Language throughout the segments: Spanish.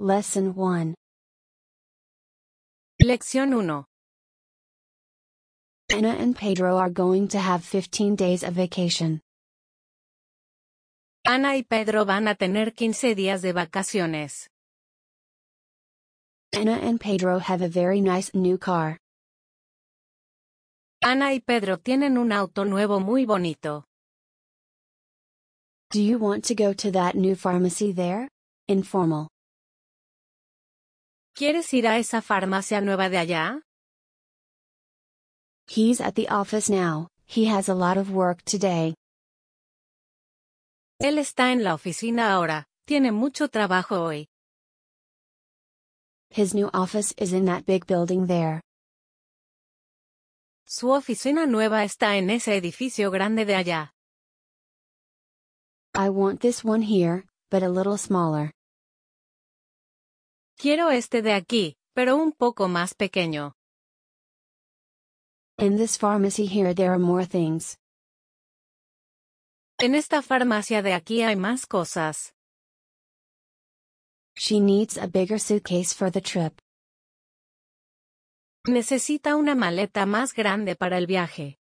Lesson 1. Lección 1. Anna and Pedro are going to have 15 days of vacation. Ana y Pedro van a tener 15 días de vacaciones. Anna and Pedro have a very nice new car. Ana y Pedro tienen un auto nuevo muy bonito. Do you want to go to that new pharmacy there? Informal. ¿Quieres ir a esa farmacia nueva de allá? He's at the office now, he has a lot of work today. Él está en la oficina ahora, tiene mucho trabajo hoy. His new office is in that big building there. Su oficina nueva está en ese edificio grande de allá. I want this one here, but a little smaller. Quiero este de aquí, pero un poco más pequeño. In this pharmacy here there are more things. En esta farmacia de aquí hay más cosas. She needs a bigger suitcase for the trip. Necesita una maleta más grande para el viaje.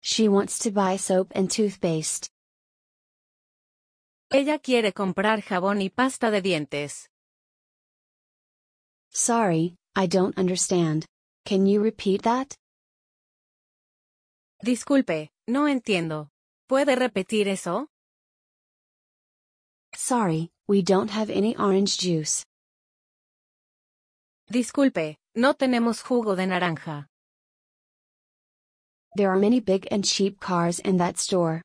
She wants to buy soap and toothpaste. Ella quiere comprar jabón y pasta de dientes. Sorry, I don't understand. Can you repeat that? Disculpe, no entiendo. ¿Puede repetir eso? Sorry, we don't have any orange juice. Disculpe, no tenemos jugo de naranja. There are many big and cheap cars in that store.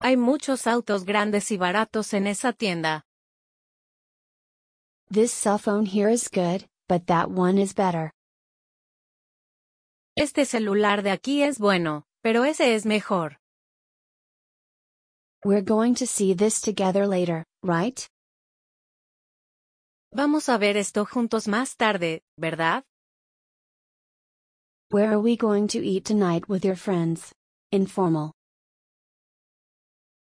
Hay muchos autos grandes y baratos en esa tienda. This cell phone here is good, but that one is better. Este celular de aquí es bueno, pero ese es mejor. We're going to see this together later, right? Vamos a ver esto juntos más tarde, ¿verdad? Where are we going to eat tonight with your friends? Informal.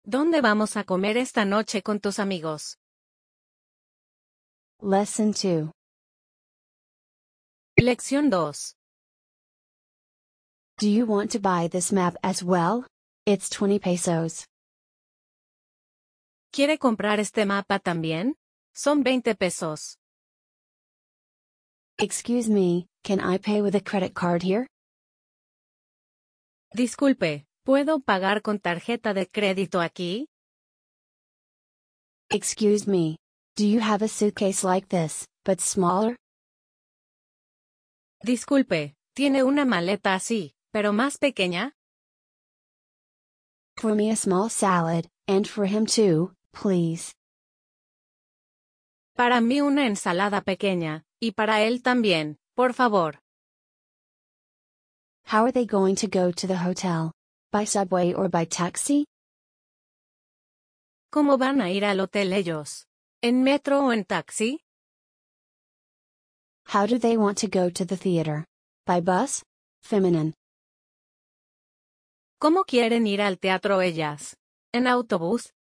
¿Dónde vamos a comer esta noche con tus amigos? Lesson 2. Lección 2. Do you want to buy this map as well? It's 20 pesos. ¿Quiere comprar este mapa también? Son 20 pesos. Excuse me, can I pay with a credit card here? Disculpe, ¿puedo pagar con tarjeta de crédito aquí? Excuse me, do you have a suitcase like this, but smaller? Disculpe, ¿tiene una maleta así, pero más pequeña? For me a small salad, and for him too, please. Para mí una ensalada pequeña, y para él también, por favor. How are they going to go to the hotel? By subway or by taxi? ¿Cómo van a ir al hotel ellos? ¿En metro o en taxi? How do they want to go to the theater? By bus? Feminine. ¿Cómo quieren ir al teatro ellas? ¿En autobús?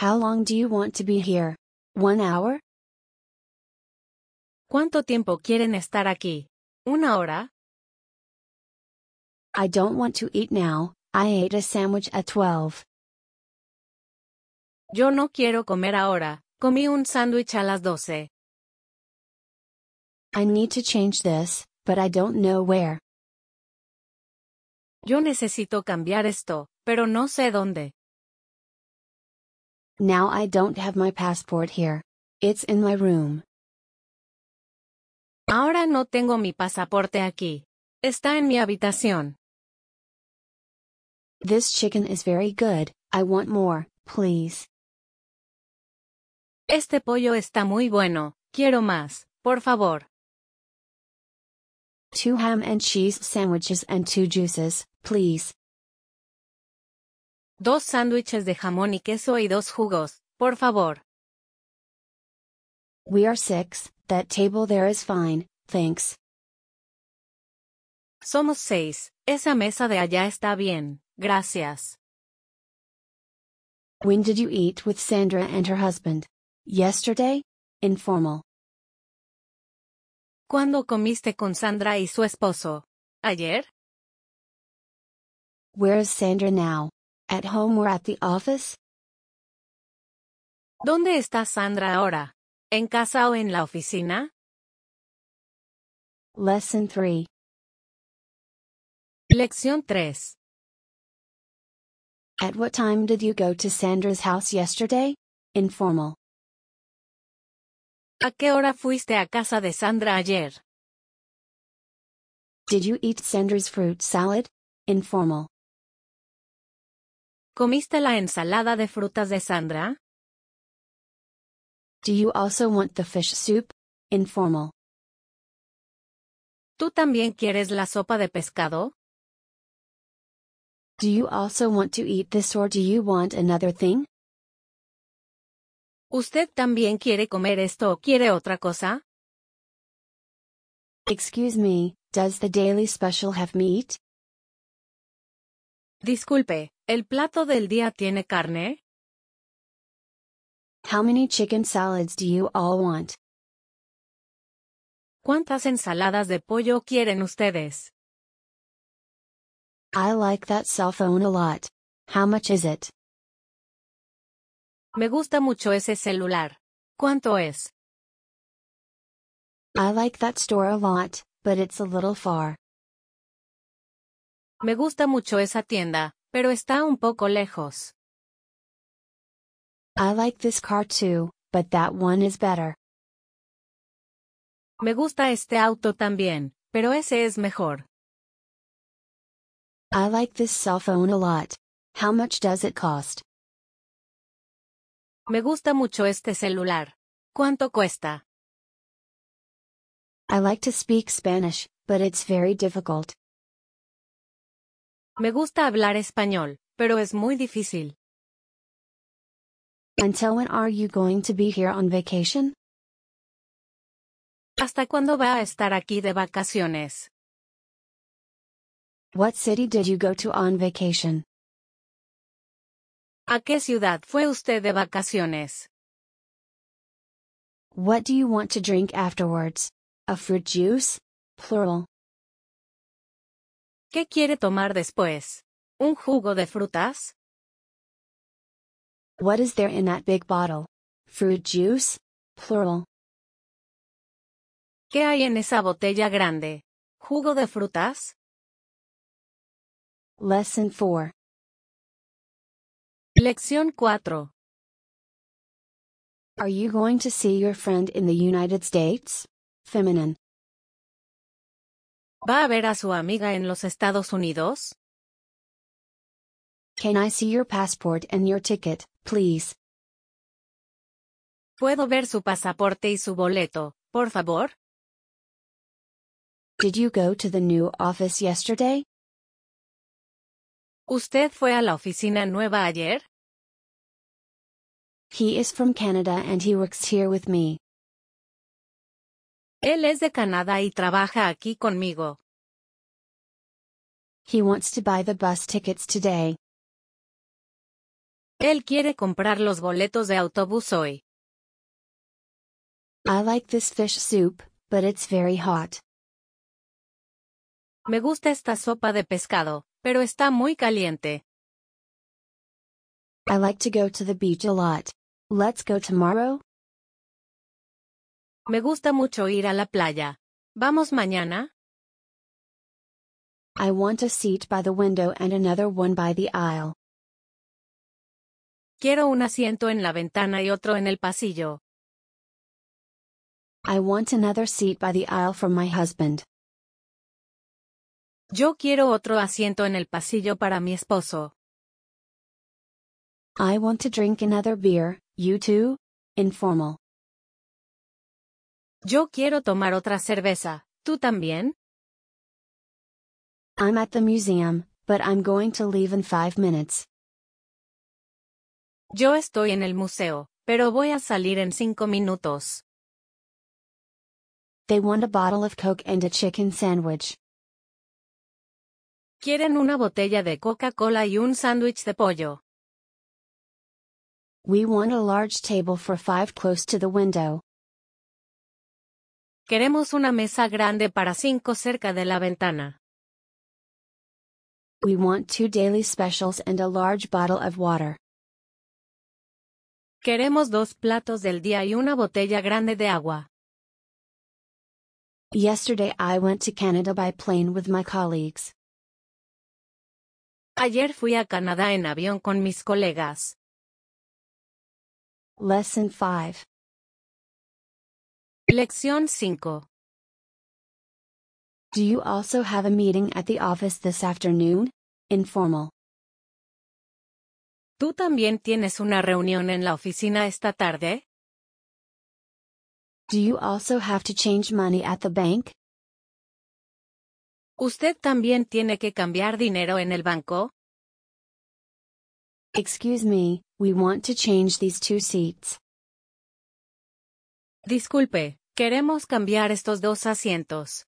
How long do you want to be here? One hour? ¿Cuánto tiempo quieren estar aquí? ¿Una hora? I don't want to eat now, I ate a sandwich at 12. Yo no quiero comer ahora, comí un sándwich a las 12. I need to change this, but I don't know where. Yo necesito cambiar esto, pero no sé dónde. Now I don't have my passport here. It's in my room. Ahora no tengo mi pasaporte aquí. Está en mi habitación. This chicken is very good, I want more, please. Este pollo está muy bueno, quiero más, por favor. Two ham and cheese sandwiches and two juices, please. Dos sándwiches de jamón y queso y dos jugos, por favor. We are six, that table there is fine, thanks. Somos seis, esa mesa de allá está bien, gracias. When did you eat with Sandra and her husband? Yesterday? Informal. ¿Cuándo comiste con Sandra y su esposo? ¿Ayer? Where is Sandra now? At home or at the office? ¿Dónde está Sandra ahora? ¿En casa o en la oficina? Lesson 3. Lección 3. At what time did you go to Sandra's house yesterday? Informal. ¿A qué hora fuiste a casa de Sandra ayer? Did you eat Sandra's fruit salad? Informal. ¿Comiste la ensalada de frutas de Sandra? Do you also want the fish soup? Informal. ¿Tú también quieres la sopa de pescado? Do you also want to eat this or do you want another thing? ¿Usted también quiere comer esto o quiere otra cosa? Excuse me, does the daily special have meat? Disculpe, ¿el plato del día tiene carne? How many chicken salads do you all want? ¿Cuántas ensaladas de pollo quieren ustedes? I like that cell phone a lot. How much is it? Me gusta mucho ese celular. ¿Cuánto es? I like that store a lot, but it's a little far. Me gusta mucho esa tienda, pero está un poco lejos. I like this car too, but that one is better. Me gusta este auto también, pero ese es mejor. I like this cell phone a lot. How much does it cost? Me gusta mucho este celular. ¿Cuánto cuesta? I like to speak Spanish, but it's very difficult. Me gusta hablar español, pero es muy difícil. Until when are you going to be here on vacation? ¿Hasta cuándo va a estar aquí de vacaciones? What city did you go to on vacation? ¿A qué ciudad fue usted de vacaciones? What do you want to drink afterwards? A fruit juice? Plural. ¿Qué quiere tomar después? ¿Un jugo de frutas? What is there in that big bottle? Fruit juice? Plural. ¿Qué hay en esa botella grande? ¿Jugo de frutas? Lesson 4. Lección 4. Are you going to see your friend in the United States? Feminine. ¿Va a ver a su amiga en los Estados Unidos? Can I see your passport and your ticket, please? ¿Puedo ver su pasaporte y su boleto, por favor? Did you go to the new office yesterday? ¿Usted fue a la oficina nueva ayer? He is from Canada and he works here with me. Él es de Canadá y trabaja aquí conmigo. He wants to buy the bus tickets today. Él quiere comprar los boletos de autobús hoy. I like this fish soup, but it's very hot. Me gusta esta sopa de pescado, pero está muy caliente. I like to go to the beach a lot. Let's go tomorrow? Me gusta mucho ir a la playa. ¿Vamos mañana? I want a seat by the window and another one by the aisle. Quiero un asiento en la ventana y otro en el pasillo. I want another seat by the aisle for my husband. Yo quiero otro asiento en el pasillo para mi esposo. I want to drink another beer, you too? Informal. Yo quiero tomar otra cerveza. ¿Tú también? I'm at the museum, but I'm going to leave in five minutes. Yo estoy en el museo, pero voy a salir en cinco minutos. They want a bottle of Coke and a chicken sandwich. Quieren una botella de Coca-Cola y un sándwich de pollo. We want a large table for five close to the window. Queremos una mesa grande para cinco cerca de la ventana. We want two daily specials and a large bottle of water. Queremos dos platos del día y una botella grande de agua. Yesterday I went to Canada by plane with my colleagues. Ayer fui a Canadá en avión con mis colegas. Lesson 5. Lección 5. Do you also have a meeting at the office this afternoon? Informal. ¿Tú también tienes una reunión en la oficina esta tarde? Do you also have to change money at the bank? ¿Usted también tiene que cambiar dinero en el banco? Excuse me, we want to change these two seats. Disculpe, queremos cambiar estos dos asientos.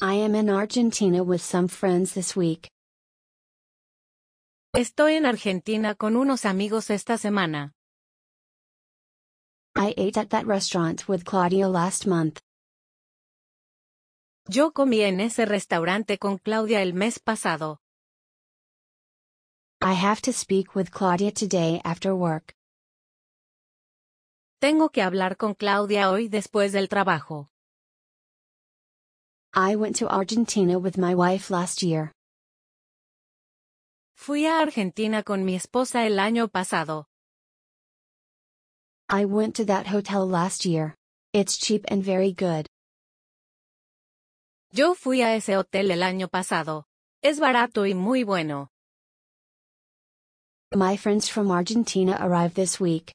I am in Argentina with some friends this week. Estoy en Argentina con unos amigos esta semana. I ate at that restaurant with Claudia last month. Yo comí en ese restaurante con Claudia el mes pasado. I have to speak with Claudia today after work. Tengo que hablar con Claudia hoy después del trabajo. I went to Argentina with my wife last year. Fui a Argentina con mi esposa el año pasado. I went to that hotel last year. It's cheap and very good. Yo fui a ese hotel el año pasado. Es barato y muy bueno. My friends from Argentina arrive this week.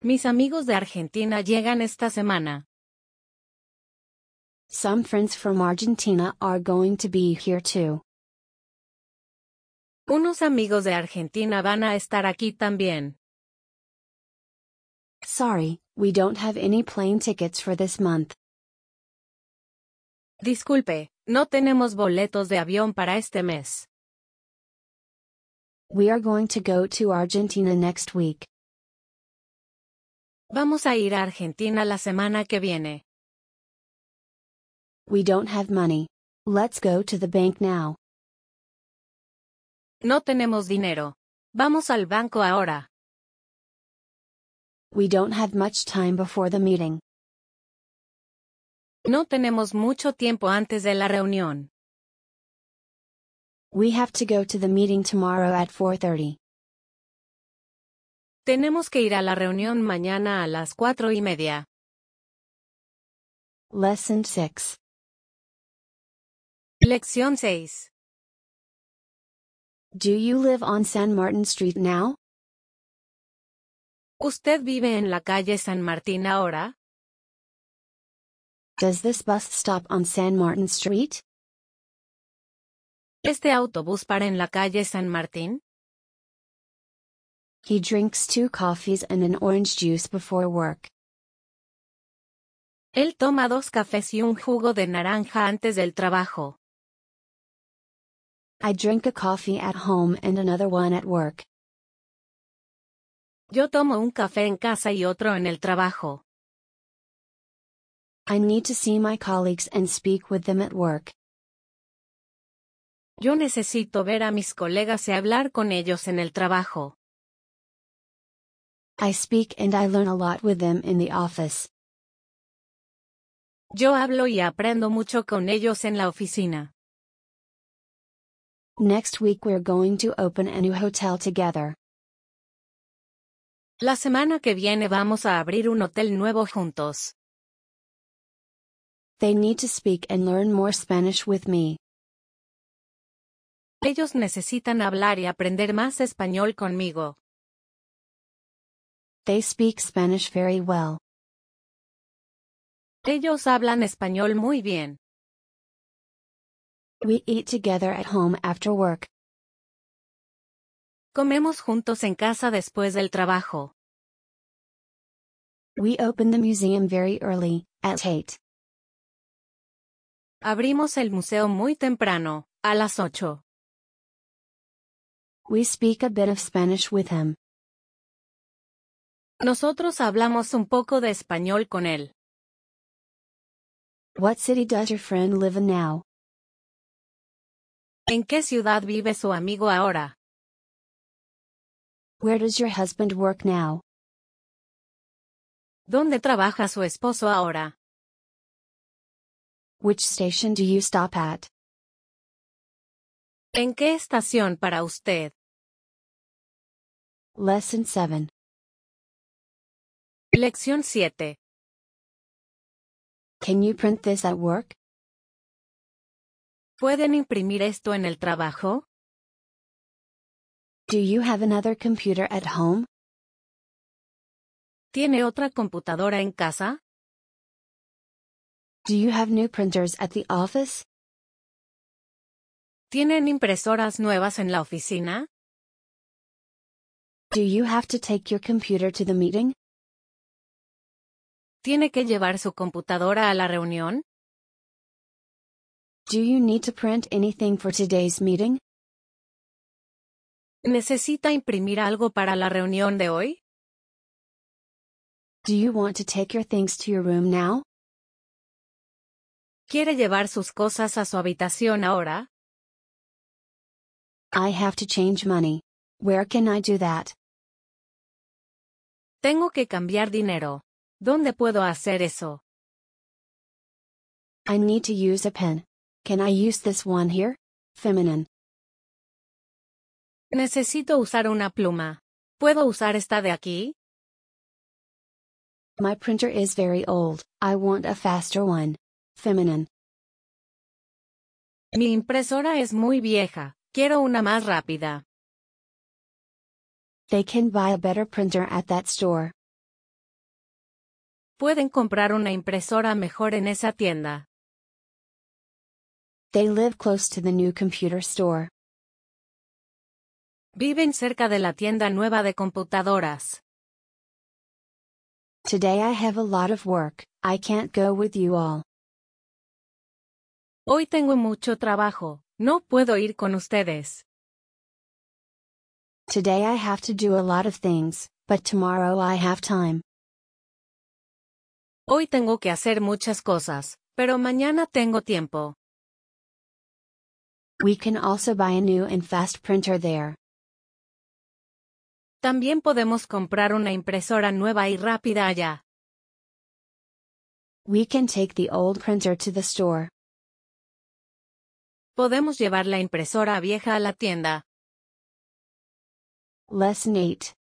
Mis amigos de Argentina llegan esta semana. Some friends from Argentina are going to be here too. Unos amigos de Argentina van a estar aquí también. Sorry, we don't have any plane tickets for this month. Disculpe, no tenemos boletos de avión para este mes. We are going to go to Argentina next week. Vamos a ir a Argentina la semana que viene. We don't have money. Let's go to the bank now. No tenemos dinero. Vamos al banco ahora. We don't have much time before the meeting. No tenemos mucho tiempo antes de la reunión. We have to go to the meeting tomorrow at 4:30. Tenemos que ir a la reunión mañana a las cuatro y media. Lesson 6. Lección 6. Do you live on San Martin Street now? ¿Usted vive en la calle San Martín ahora? Does this bus stop on San Martin Street? ¿Este autobús para en la calle San Martín? He drinks two coffees and an orange juice before work. Él toma dos cafés y un jugo de naranja antes del trabajo. I drink a coffee at home and another one at work. Yo tomo un café en casa y otro en el trabajo. I need to see my colleagues and speak with them at work. Yo necesito ver a mis colegas y hablar con ellos en el trabajo. I speak and I learn a lot with them in the office. Yo hablo y aprendo mucho con ellos en la oficina. Next week we're going to open a new hotel together. La semana que viene vamos a abrir un hotel nuevo juntos. They need to speak and learn more Spanish with me. Ellos necesitan hablar y aprender más español conmigo. They speak Spanish very well. Ellos hablan español muy bien. We eat together at home after work. Comemos juntos en casa después del trabajo. We open the museum very early, at 8. Abrimos el museo muy temprano, a las 8. We speak a bit of Spanish with him. Nosotros hablamos un poco de español con él. What city does your friend live in now? ¿En qué ciudad vive su amigo ahora? Where does your husband work now? ¿Dónde trabaja su esposo ahora? Which station do you stop at? ¿En qué estación para usted? Lesson 7. Lección 7. Can you print this at work? ¿Pueden imprimir esto en el trabajo? Do you have another computer at home? ¿Tiene otra computadora en casa? Do you have new printers at the office? ¿Tienen impresoras nuevas en la oficina? Do you have to take your computer to the meeting? ¿Tiene que llevar su computadora a la reunión? Do you need to print anything for today's meeting? ¿Necesita imprimir algo para la reunión de hoy? Do you want to take your things to your room now? ¿Quiere llevar sus cosas a su habitación ahora? I have to change money. Where can I do that? Tengo que cambiar dinero. ¿Dónde puedo hacer eso? I need to use a pen. Can I use this one here? Feminine. Necesito usar una pluma. ¿Puedo usar esta de aquí? My printer is very old. I want a faster one. Feminine. Mi impresora es muy vieja. Quiero una más rápida. They can buy a better printer at that store. Pueden comprar una impresora mejor en esa tienda. They live close to the new computer store. Viven cerca de la tienda nueva de computadoras. Today I have a lot of work, I can't go with you all. Hoy tengo mucho trabajo, no puedo ir con ustedes. Today I have to do a lot of things, but tomorrow I have time. Hoy tengo que hacer muchas cosas, pero mañana tengo tiempo. We can also buy a new and fast printer there. También podemos comprar una impresora nueva y rápida allá. We can take the old printer to the store. Podemos llevar la impresora vieja a la tienda. Lesson 8.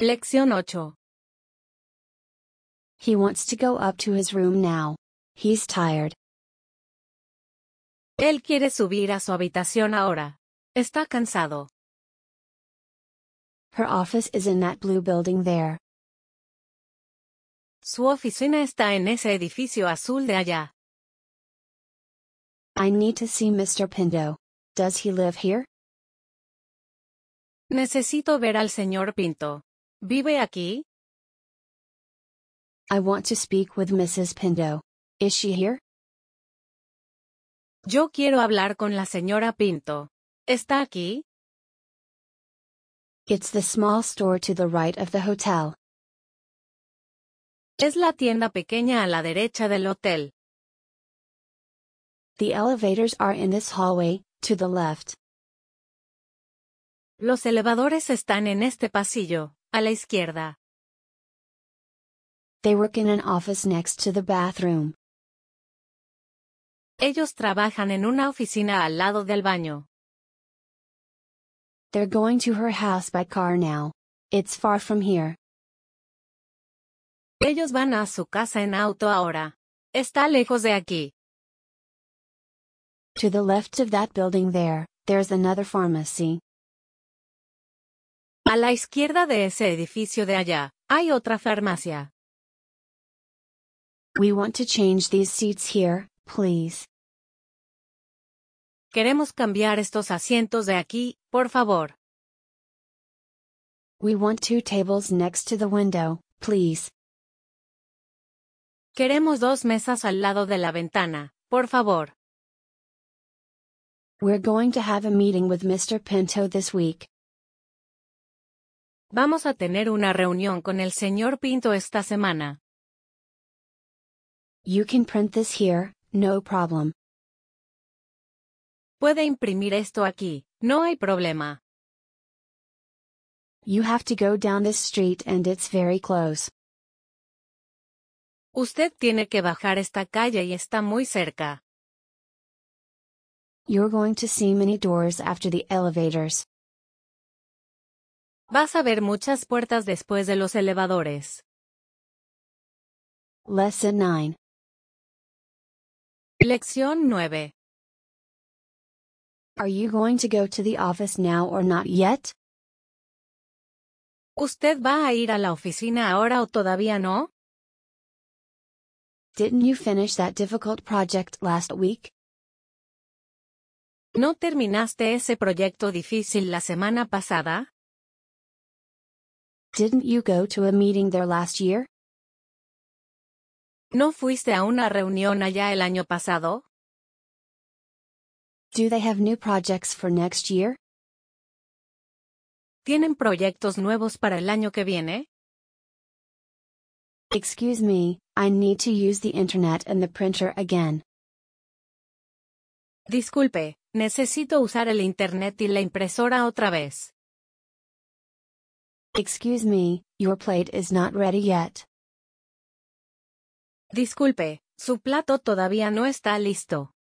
Lección 8. He wants to go up to his room now. He's tired. Él quiere subir a su habitación ahora. Está cansado. Her office is in that blue building there. Su oficina está en ese edificio azul de allá. I need to see Mr. Pinto. Does he live here? Necesito ver al señor Pinto. ¿Vive aquí? I want to speak with Mrs. Pinto. Is she here? Yo quiero hablar con la señora Pinto. ¿Está aquí? It's the small store to the right of the hotel. Es la tienda pequeña a la derecha del hotel. The elevators are in this hallway, to the left. Los elevadores están en este pasillo, a la izquierda. They work in an office next to the bathroom. Ellos trabajan en una oficina al lado del baño. They're going to her house by car now. It's far from here. Ellos van a su casa en auto ahora. Está lejos de aquí. To the left of that building there, there's another pharmacy. A la izquierda de ese edificio de allá, hay otra farmacia. We want to change these seats here, please. Queremos cambiar estos asientos de aquí, por favor. We want two tables next to the window, please. Queremos dos mesas al lado de la ventana, por favor. We're going to have a meeting with Mr. Pinto this week. Vamos a tener una reunión con el señor Pinto esta semana. You can print this here, no problem. Puede imprimir esto aquí, no hay problema. You have to go down this street and it's very close. Usted tiene que bajar esta calle y está muy cerca. You're going to see many doors after the elevators. Vas a ver muchas puertas después de los elevadores. Lesson 9. Lección 9. Are you going to go to the office now or not yet? ¿Usted va a ir a la oficina ahora o todavía no? Didn't you finish that difficult project last week? ¿No terminaste ese proyecto difícil la semana pasada? Didn't you go to a meeting there last year? ¿No fuiste a una reunión allá el año pasado? Do they have new projects for next year? ¿Tienen proyectos nuevos para el año que viene? Excuse me, I need to use the internet and the printer again. Disculpe, necesito usar el Internet y la impresora otra vez. Excuse me, your plate is not ready yet. Disculpe, su plato todavía no está listo.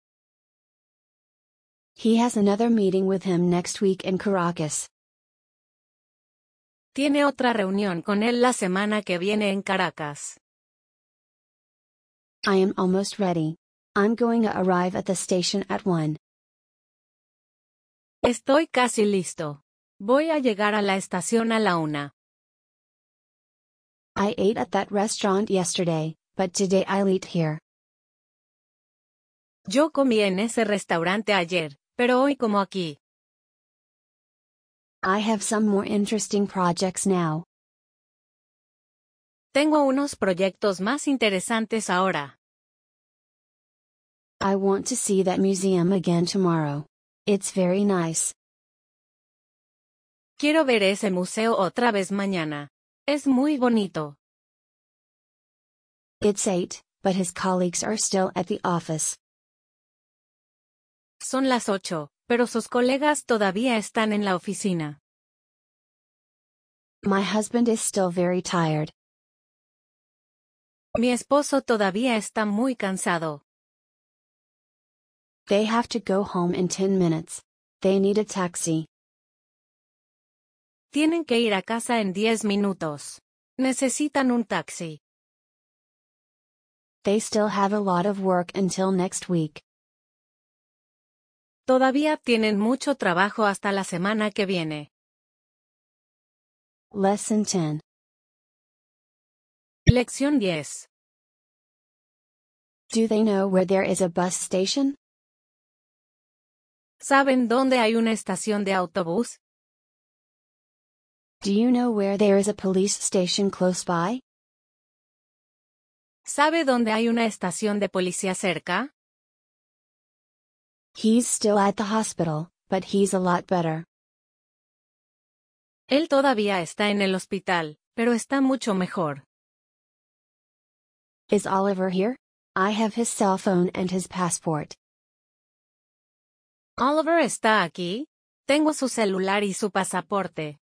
He has another meeting with him next week in Caracas. Tiene otra reunión con él la semana que viene en Caracas. I am almost ready. I'm going to arrive at the station at 1. Estoy casi listo. Voy a llegar a la estación a la una. I ate at that restaurant yesterday, but today I'll eat here. Yo comí en ese restaurante ayer, pero hoy como aquí. I have some more interesting projects now. Tengo unos proyectos más interesantes ahora. I want to see that museum again tomorrow. It's very nice. Quiero ver ese museo otra vez mañana. Es muy bonito. It's 8, but his colleagues are still at the office. Son las ocho, pero sus colegas todavía están en la oficina. My husband is still very tired. Mi esposo todavía está muy cansado. They have to go home in 10 minutes. They need a taxi. Tienen que ir a casa en 10 minutos. Necesitan un taxi. They still have a lot of work until next week. Todavía tienen mucho trabajo hasta la semana que viene. Lesson 10. Lección 10. Do they know where there is a bus station? ¿Saben dónde hay una estación de autobús? Do you know where there is a police station close by? ¿Sabe dónde hay una estación de policía cerca? He's still at the hospital, but he's a lot better. Él todavía está en el hospital, pero está mucho mejor. Is Oliver here? I have his cell phone and his passport. Oliver está aquí. Tengo su celular y su pasaporte.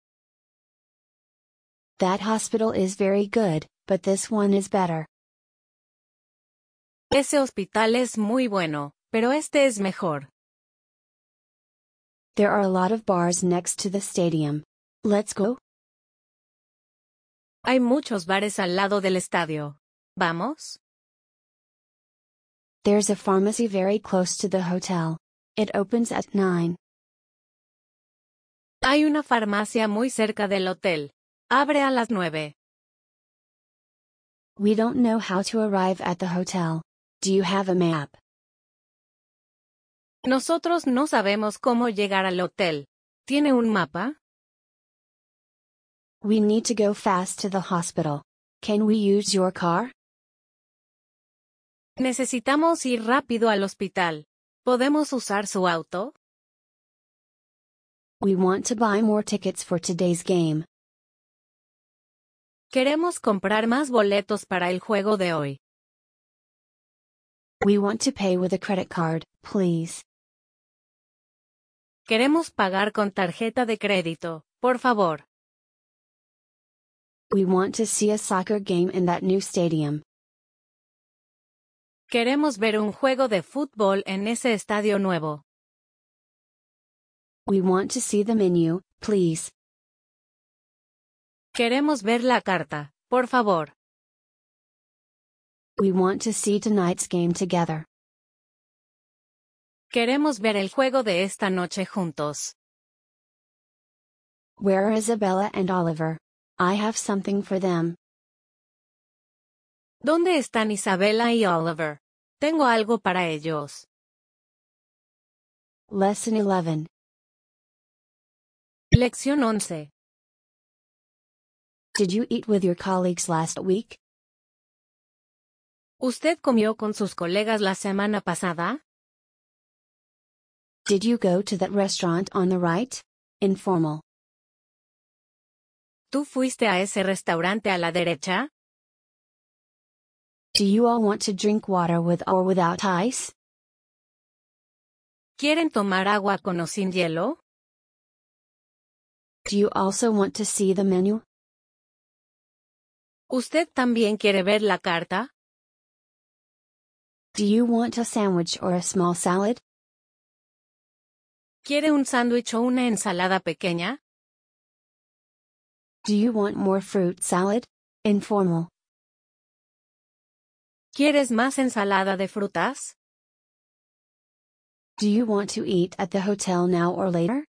That hospital is very good, but this one is better. Ese hospital es muy bueno, pero este es mejor. There are a lot of bars next to the stadium. Let's go. Hay muchos bares al lado del estadio. ¿Vamos? There's a pharmacy very close to the hotel. It opens at 9. Hay una farmacia muy cerca del hotel. Abre a las nueve. We don't know how to arrive at the hotel. Do you have a map? Nosotros no sabemos cómo llegar al hotel. ¿Tiene un mapa? We need to go fast to the hospital. Can we use your car? Necesitamos ir rápido al hospital. ¿Podemos usar su auto? We want to buy more tickets for today's game. Queremos comprar más boletos para el juego de hoy. We want to pay with a credit card, please. Queremos pagar con tarjeta de crédito, por favor. We want to see a soccer game in that new stadium. Queremos ver un juego de fútbol en ese estadio nuevo. We want to see the menu, please. Queremos ver la carta, por favor. We want to see tonight's game together. Queremos ver el juego de esta noche juntos. Where are Isabella and Oliver? I have something for them. ¿Dónde están Isabela y Oliver? Tengo algo para ellos. Lesson 11. Lección 11. Did you eat with your colleagues last week? ¿Usted comió con sus colegas la semana pasada? Did you go to that restaurant on the right? Informal. ¿Tú fuiste a ese restaurante a la derecha? Do you all want to drink water with or without ice? ¿Quieren tomar agua con o sin hielo? Do you also want to see the menu? ¿Usted también quiere ver la carta? Do you want a sandwich or a small salad? ¿Quiere un sándwich o una ensalada pequeña? Do you want more fruit salad? Informal. ¿Quieres más ensalada de frutas? Do you want to eat at the hotel now or later?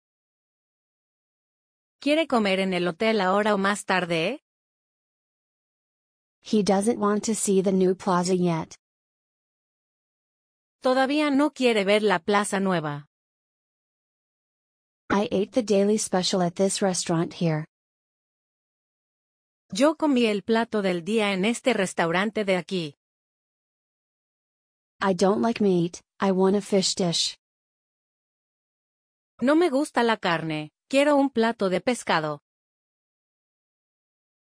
¿Quiere comer en el hotel ahora o más tarde? He doesn't want to see the new plaza yet. Todavía no quiere ver la plaza nueva. I ate the daily special at this restaurant here. Yo comí el plato del día en este restaurante de aquí. I don't like meat, I want a fish dish. No me gusta la carne, quiero un plato de pescado.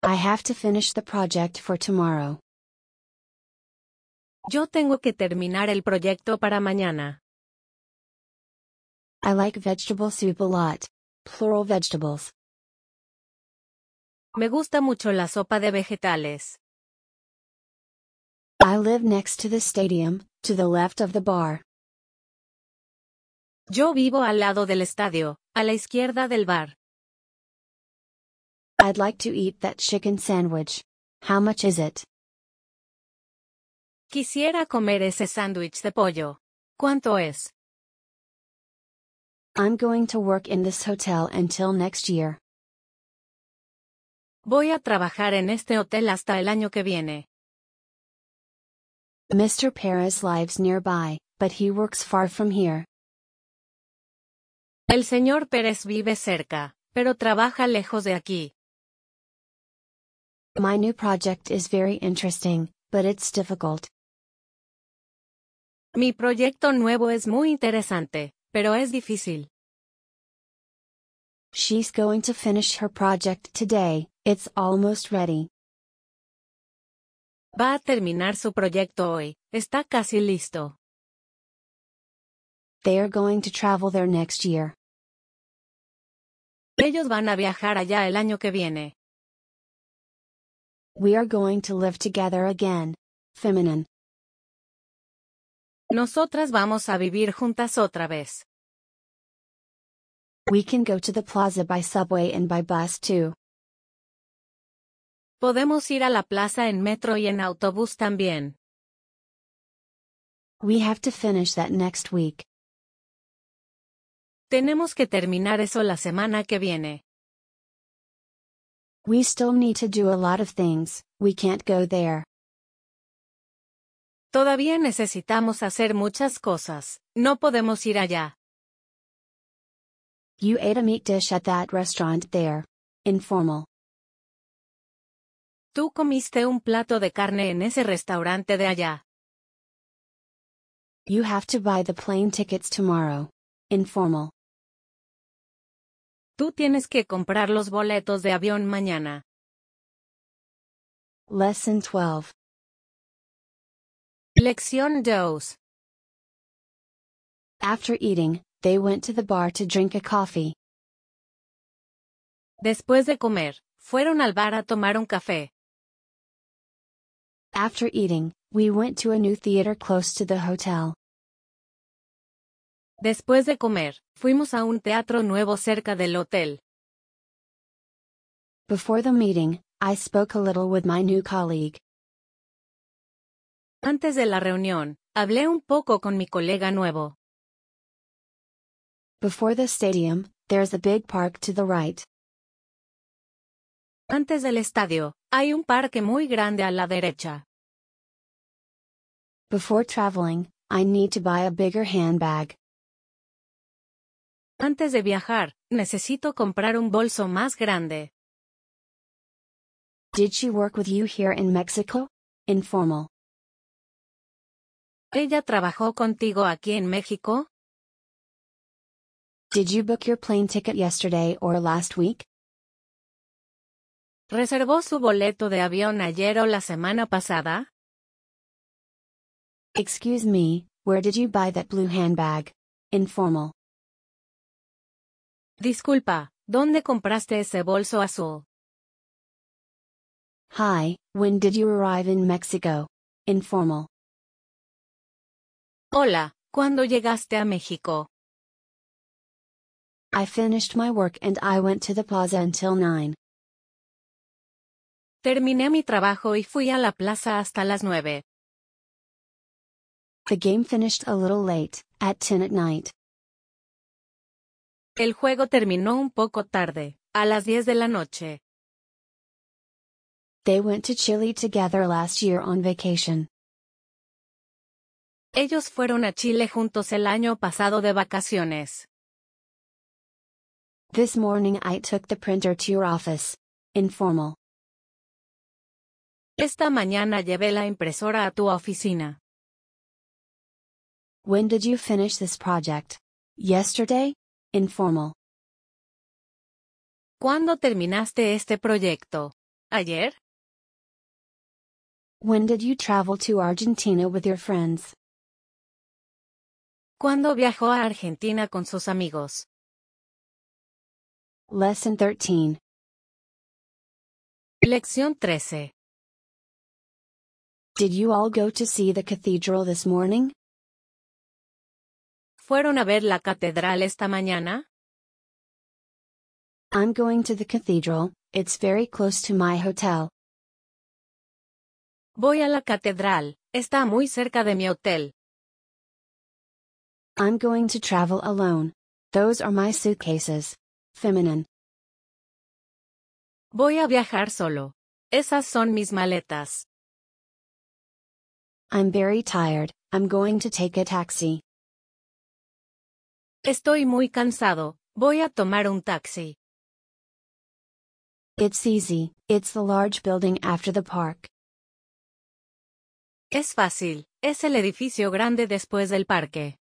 I have to finish the project for tomorrow. Yo tengo que terminar el proyecto para mañana. I like vegetable soup a lot. Plural vegetables. Me gusta mucho la sopa de vegetales. I live next to the stadium, to the left of the bar. Yo vivo al lado del estadio, a la izquierda del bar. I'd like to eat that chicken sandwich. How much is it? Quisiera comer ese sándwich de pollo. ¿Cuánto es? I'm going to work in this hotel until next year. Voy a trabajar en este hotel hasta el año que viene. Mr. Perez lives nearby, but he works far from here. El señor Pérez vive cerca, pero trabaja lejos de aquí. My new project is very interesting, but it's difficult. Mi proyecto nuevo es muy interesante, pero es difícil. She's going to finish her project today, it's almost ready. Va a terminar su proyecto hoy, está casi listo. They are going to travel there next year. Ellos van a viajar allá el año que viene. We are going to live together again. Feminine. Nosotras vamos a vivir juntas otra vez. We can go to the plaza by subway and by bus too. Podemos ir a la plaza en metro y en autobús también. We have to finish that next week. Tenemos que terminar eso la semana que viene. We still need to do a lot of things, we can't go there. Todavía necesitamos hacer muchas cosas, no podemos ir allá. You ate a meat dish at that restaurant there. Informal. Tú comiste un plato de carne en ese restaurante de allá. You have to buy the plane tickets tomorrow. Informal. Tú tienes que comprar los boletos de avión mañana. Lesson 12. Lección 2. After eating, they went to the bar to drink a coffee. Después de comer, fueron al bar a tomar un café. After eating, we went to a new theater close to the hotel. Después de comer, fuimos a un teatro nuevo cerca del hotel. Before the meeting, I spoke a little with my new colleague. Antes de la reunión, hablé un poco con mi colega nuevo. Before the stadium, there's a big park to the right. Antes del estadio, hay un parque muy grande a la derecha. Before traveling, I need to buy a bigger handbag. Antes de viajar, necesito comprar un bolso más grande. Did she work with you here in Mexico? Informal. ¿Ella trabajó contigo aquí en México? Did you book your plane ticket yesterday or last week? ¿Reservó su boleto de avión ayer o la semana pasada? Excuse me, where did you buy that blue handbag? Informal. Disculpa, ¿dónde compraste ese bolso azul? Hi, when did you arrive in Mexico? Informal. Hola, ¿cuándo llegaste a México? I finished my work and I went to the plaza until 9. Terminé mi trabajo y fui a la plaza hasta las nueve. The game finished a little late, at 10 at night. El juego terminó un poco tarde, a las 10 de la noche. They went to Chile together last year on vacation. Ellos fueron a Chile juntos el año pasado de vacaciones. This morning I took the printer to your office. Informal. Esta mañana llevé la impresora a tu oficina. When did you finish this project? Yesterday? Informal. ¿Cuándo terminaste este proyecto? ¿Ayer? When did you travel to Argentina with your friends? ¿Cuándo viajó a Argentina con sus amigos? Lesson 13. Lección 13. Did you all go to see the cathedral this morning? ¿Fueron a ver la catedral esta mañana? I'm going to the cathedral, it's very close to my hotel. Voy a la catedral, está muy cerca de mi hotel. I'm going to travel alone. Those are my suitcases. Feminine. Voy a viajar solo. Esas son mis maletas. I'm very tired, I'm going to take a taxi. Estoy muy cansado, voy a tomar un taxi. It's easy, it's the large building after the park. Es fácil, es el edificio grande después del parque.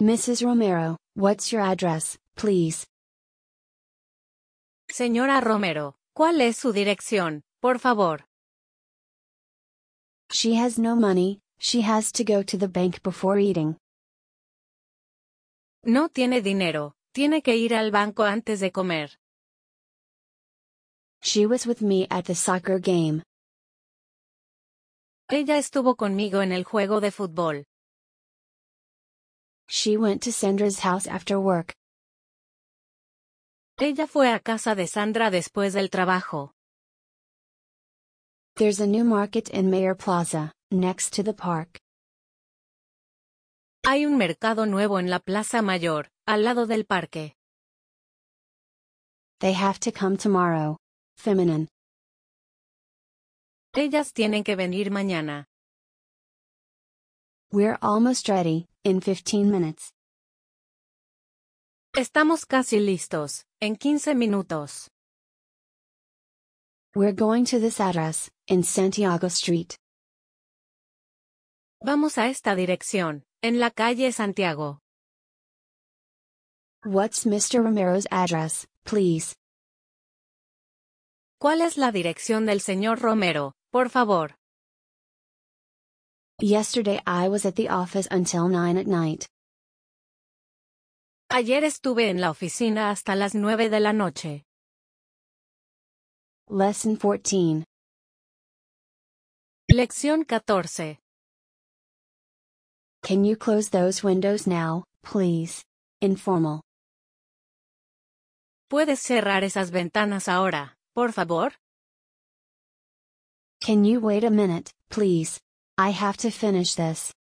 Mrs. Romero, what's your address, please? Señora Romero, ¿cuál es su dirección, por favor? She has no money, she has to go to the bank before eating. No tiene dinero, tiene que ir al banco antes de comer. She was with me at the soccer game. Ella estuvo conmigo en el juego de fútbol. She went to Sandra's house after work. Ella fue a casa de Sandra después del trabajo. There's a new market in Mayor Plaza, next to the park. Hay un mercado nuevo en la Plaza Mayor, al lado del parque. They have to come tomorrow. Feminine. Ellas tienen que venir mañana. We're almost ready, in 15 minutes. Estamos casi listos, en 15 minutos. We're going to this address, in Santiago Street. Vamos a esta dirección, en la calle Santiago. What's Mr. Romero's address, please? ¿Cuál es la dirección del señor Romero, por favor? Yesterday I was at the office until 9 at night. Ayer estuve en la oficina hasta las nueve de la noche. Lesson 14. Lección 14. Can you close those windows now, please? Informal. ¿Puedes cerrar esas ventanas ahora, por favor? Can you wait a minute, please? I have to finish this.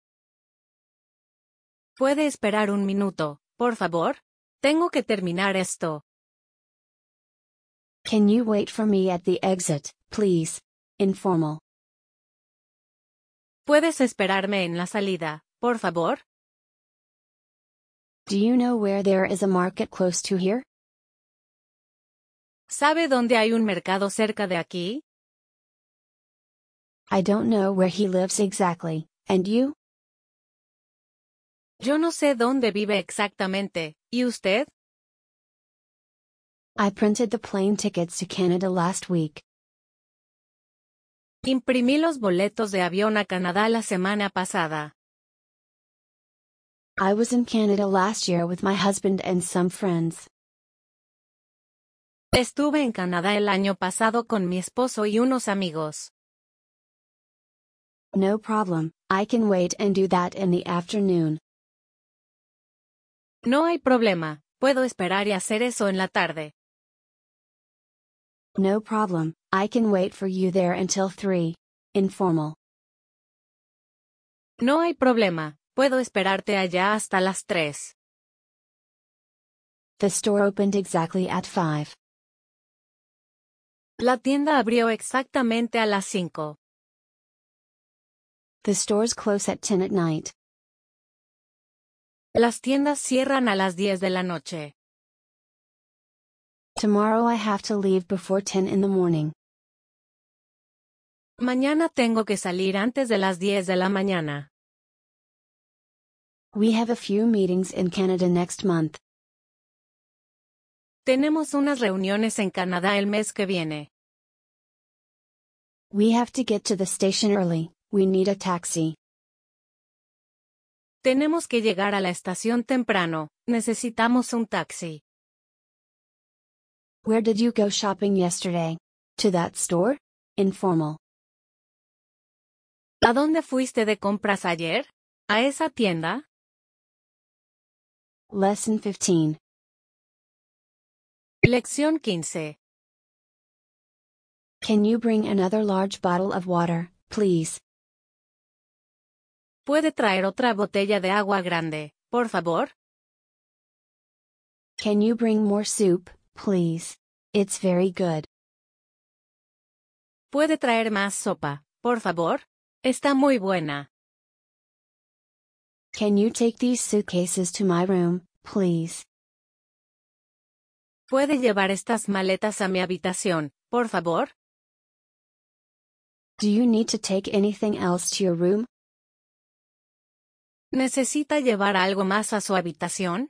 ¿Puede esperar un minuto, por favor? Tengo que terminar esto. Can you wait for me at the exit, please? Informal. ¿Puedes esperarme en la salida, por favor? Do you know where there is a market close to here? ¿Sabe dónde hay un mercado cerca de aquí? I don't know where he lives exactly, and you? Yo no sé dónde vive exactamente, ¿y usted? I printed the plane tickets to Canada last week. Imprimí los boletos de avión a Canadá la semana pasada. I was in Canada last year with my husband and some friends. Estuve en Canadá el año pasado con mi esposo y unos amigos. No problem, I can wait and do that in the afternoon. No hay problema, puedo esperar y hacer eso en la tarde. No problem, I can wait for you there until 3. Informal. No hay problema, puedo esperarte allá hasta las 3. The store opened exactly at 5. La tienda abrió exactamente a las 5. The stores close at 10 at night. Las tiendas cierran a las 10 de la noche. Tomorrow I have to leave before 10 in the morning. Mañana tengo que salir antes de las 10 de la mañana. We have a few meetings in Canada next month. Tenemos unas reuniones en Canadá el mes que viene. We have to get to the station early, we need a taxi. Tenemos que llegar a la estación temprano, necesitamos un taxi. Where did you go shopping yesterday? To that store? Informal. ¿A dónde fuiste de compras ayer? ¿A esa tienda? Lesson 15. Lección 15. Can you bring another large bottle of water, please? ¿Puede traer otra botella de agua grande, por favor? Can you bring more soup, please? It's very good. ¿Puede traer más sopa, por favor? Está muy buena. Can you take these suitcases to my room, please? ¿Puede llevar estas maletas a mi habitación, por favor? Do you need to take anything else to your room? ¿Necesita llevar algo más a su habitación?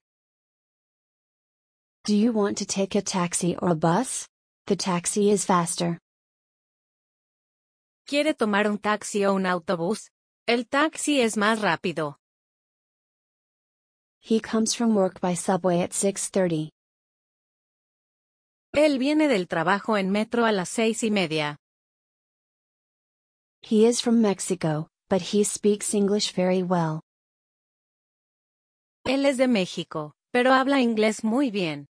Do you want to take a taxi or a bus? The taxi is faster. ¿Quiere tomar un taxi o un autobús? El taxi es más rápido. He comes from work by subway at 6:30. Él viene del trabajo en metro a las seis y media. He is from Mexico, but he speaks English very well. Él es de México, pero habla inglés muy bien.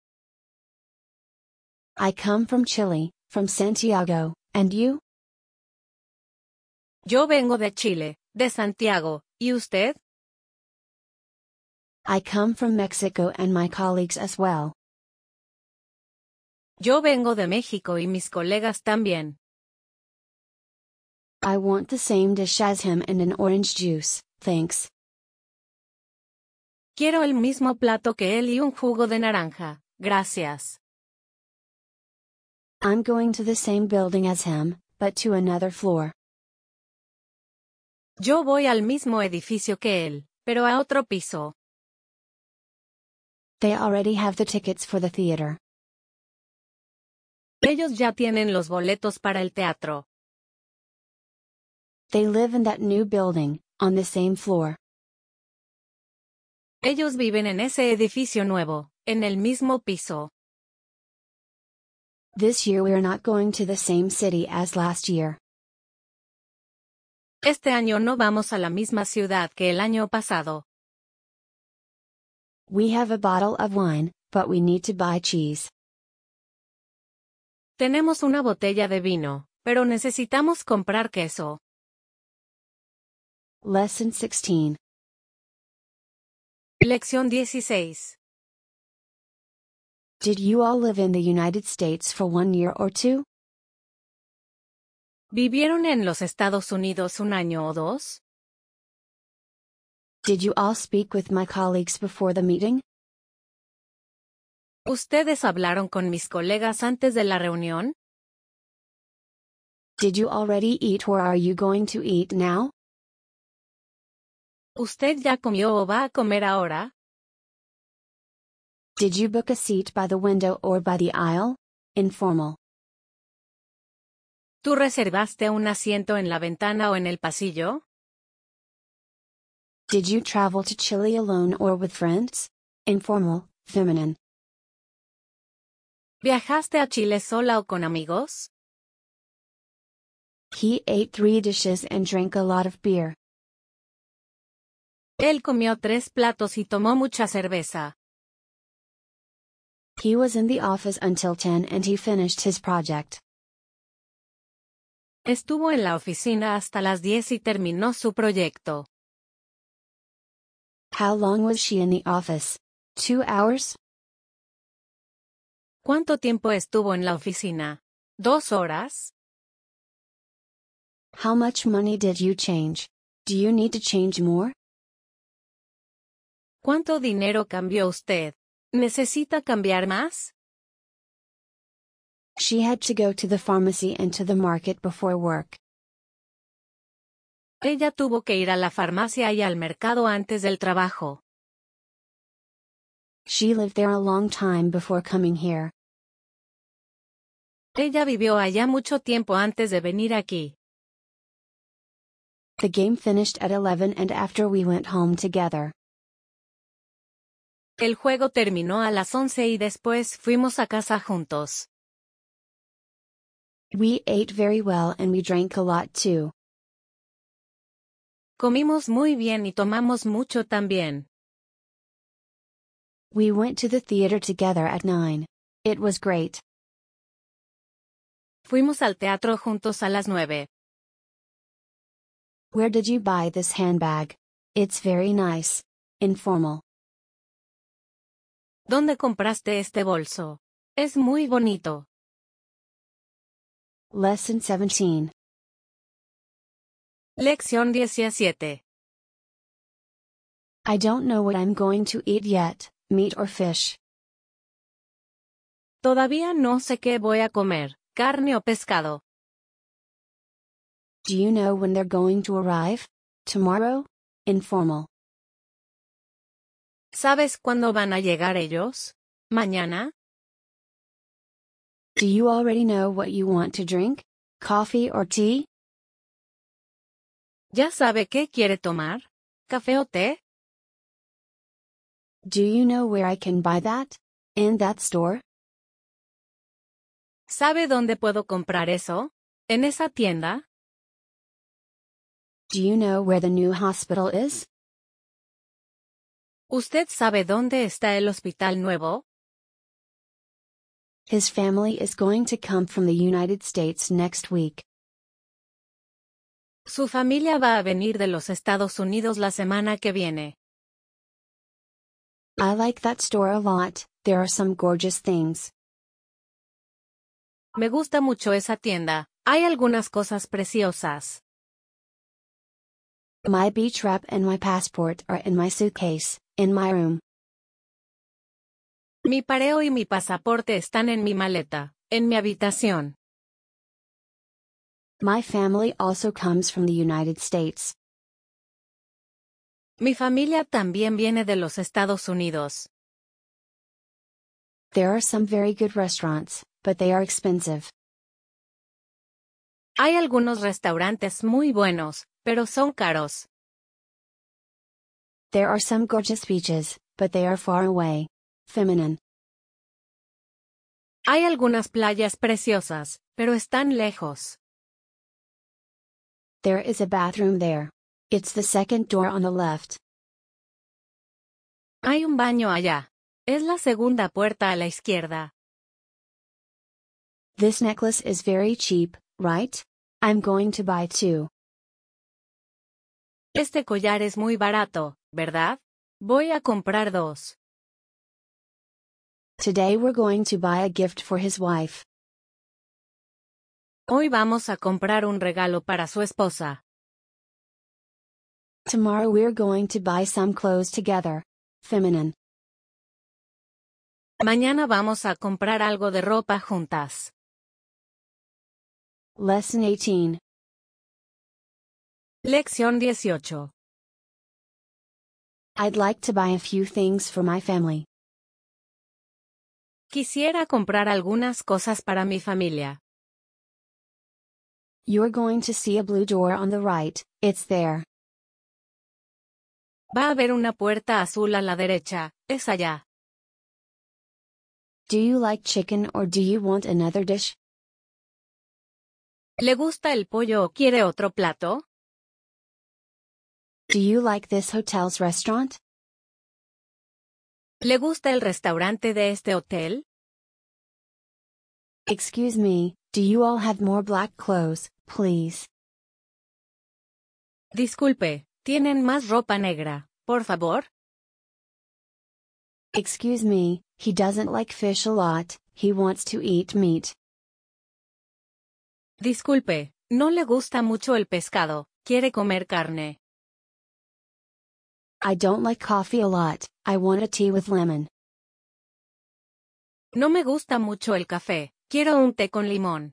I come from Chile, from Santiago, and you? Yo vengo de Chile, de Santiago, ¿y usted? I come from Mexico and my colleagues as well. Yo vengo de México y mis colegas también. I want the same dish as him and an orange juice, thanks. Quiero el mismo plato que él y un jugo de naranja, gracias. I'm going to the same building as him, but to another floor. Yo voy al mismo edificio que él, pero a otro piso. They already have the tickets for the theater. Ellos ya tienen los boletos para el teatro. They live in that new building, on the same floor. Ellos viven en ese edificio nuevo, en el mismo piso. This year we are not going to the same city as last year. Este año no vamos a la misma ciudad que el año pasado. We have a bottle of wine, but we need to buy cheese. Tenemos una botella de vino, pero necesitamos comprar queso. Lesson 16. Lección 16. Did you all live in the United States for one year or two? ¿Vivieron en los Estados Unidos un año o dos? Did you all speak with my colleagues before the meeting? ¿Ustedes hablaron con mis colegas antes de la reunión? Did you already eat or are you going to eat now? ¿Usted ya comió o va a comer ahora? Did you book a seat by the window or by the aisle? Informal. ¿Tú reservaste un asiento en la ventana o en el pasillo? Did you travel to Chile alone or with friends? Informal, feminine. ¿Viajaste a Chile sola o con amigos? He ate three dishes and drank a lot of beer. Él comió tres platos y tomó mucha cerveza. He was in the office until 10 and he finished his project. Estuvo en la oficina hasta las 10 y terminó su proyecto. How long was she in the office? Two hours? ¿Cuánto tiempo estuvo en la oficina? ¿Dos horas? How much money did you change? Do you need to change more? ¿Cuánto dinero cambió usted? ¿Necesita cambiar más? She had to go to the pharmacy and to the market before work. Ella tuvo que ir a la farmacia y al mercado antes del trabajo. She lived there a long time before coming here. Ella vivió allá mucho tiempo antes de venir aquí. The game finished at 11 and after we went home together. El juego terminó a las 11 y después fuimos a casa juntos. We ate very well and we drank a lot too. Comimos muy bien y tomamos mucho también. We went to the theater together at 9. It was great. Fuimos al teatro juntos a las 9. Where did you buy this handbag? It's very nice. Informal. ¿Dónde compraste este bolso? Es muy bonito. Lesson 17. Lección 17. I don't know what I'm going to eat yet, meat or fish. Todavía no sé qué voy a comer, carne o pescado. Do you know when they're going to arrive? Tomorrow? Informal. ¿Sabes cuándo van a llegar ellos? ¿Mañana? Do you already know what you want to drink? Coffee or tea? ¿Ya sabe qué quiere tomar? ¿Café o té? Do you know where I can buy that? In that store? ¿Sabe dónde puedo comprar eso? ¿En esa tienda? Do you know where the new hospital is? ¿Usted sabe dónde está el hospital nuevo? His family is going to come from the United States next week. Su familia va a venir de los Estados Unidos la semana que viene. I like that store a lot, there are some gorgeous things. Me gusta mucho esa tienda, hay algunas cosas preciosas. My beach wrap and my passport are in my suitcase, in my room. Mi pareo y mi pasaporte están en mi maleta, en mi habitación. My family also comes from the United States. Mi familia también viene de los Estados Unidos. There are some very good restaurants, but they are expensive. Hay algunos restaurantes muy buenos, pero son caros. There are some gorgeous beaches, but they are far away. Feminine. Hay algunas playas preciosas, pero están lejos. There is a bathroom there. It's the second door on the left. Hay un baño allá. Es la segunda puerta a la izquierda. This necklace is very cheap, right? I'm going to buy two. Este collar es muy barato, ¿verdad? Voy a comprar dos. Today we're going to buy a gift for his wife. Hoy vamos a comprar un regalo para su esposa. Tomorrow we're going to buy some clothes together. Feminine. Mañana vamos a comprar algo de ropa juntas. Lesson 18. Lección 18. I'd like to buy a few things for my family. Quisiera comprar algunas cosas para mi familia. You're going to see a blue door on the right, it's there. Va a haber una puerta azul a la derecha, es allá. Do you like chicken or do you want another dish? ¿Le gusta el pollo o quiere otro plato? Do you like this hotel's restaurant? ¿Le gusta el restaurante de este hotel? Excuse me, do you all have more black clothes, please? Disculpe, ¿tienen más ropa negra, por favor? Excuse me, he doesn't like fish a lot, he wants to eat meat. Disculpe, no le gusta mucho el pescado, quiere comer carne. I don't like coffee a lot, I want a tea with lemon. No me gusta mucho el café, quiero un té con limón.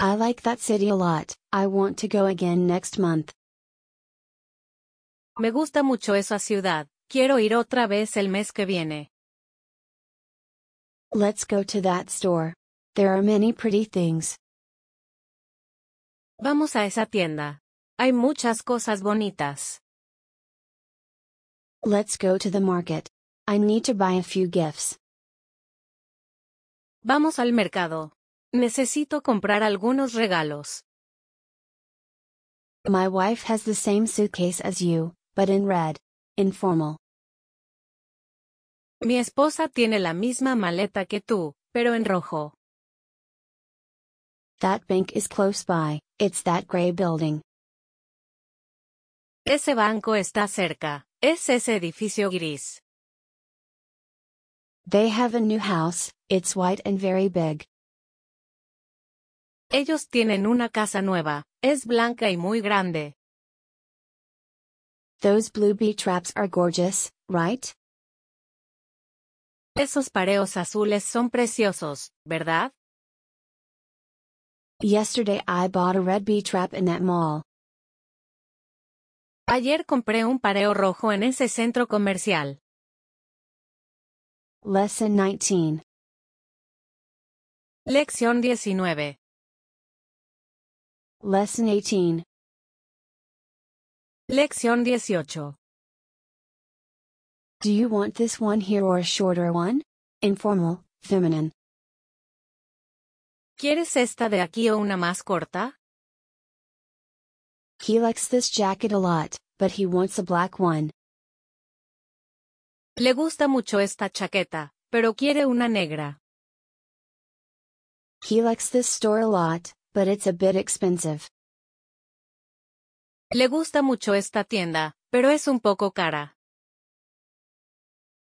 I like that city a lot, I want to go again next month. Me gusta mucho esa ciudad, quiero ir otra vez el mes que viene. Let's go to that store. There are many pretty things. Vamos a esa tienda. Hay muchas cosas bonitas. Let's go to the market. I need to buy a few gifts. Vamos al mercado. Necesito comprar algunos regalos. My wife has the same suitcase as you, but in red. Informal. Mi esposa tiene la misma maleta que tú, pero en rojo. That bank is close by, it's that gray building. Ese banco está cerca, es ese edificio gris. They have a new house, it's white and very big. Ellos tienen una casa nueva, es blanca y muy grande. Those blue beach wraps are gorgeous, right? Esos pareos azules son preciosos, ¿verdad? Yesterday I bought a red beach wrap in that mall. Ayer compré un pareo rojo en ese centro comercial. Lesson 19. Lección 19. Lesson 18. Lección 18. Do you want this one here or a shorter one? Informal, feminine. ¿Quieres esta de aquí o una más corta? He likes this jacket a lot, but he wants a black one. Le gusta mucho esta chaqueta, pero quiere una negra. He likes this store a lot, but it's a bit expensive. Le gusta mucho esta tienda, pero es un poco cara.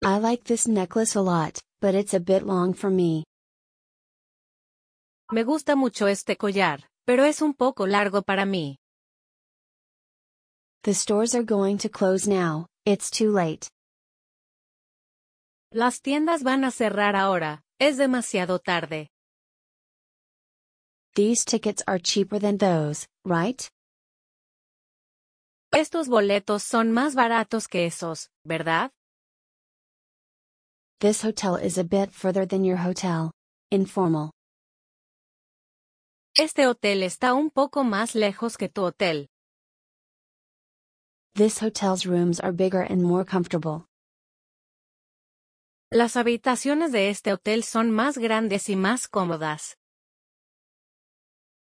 I like this necklace a lot, but it's a bit long for me. Me gusta mucho este collar, pero es un poco largo para mí. The stores are going to close now, it's too late. Las tiendas van a cerrar ahora, es demasiado tarde. These tickets are cheaper than those, right? Estos boletos son más baratos que esos, ¿verdad? This hotel is a bit further than your hotel. Informal. Este hotel está un poco más lejos que tu hotel. This hotel's rooms are bigger and more comfortable. Las habitaciones de este hotel son más grandes y más cómodas.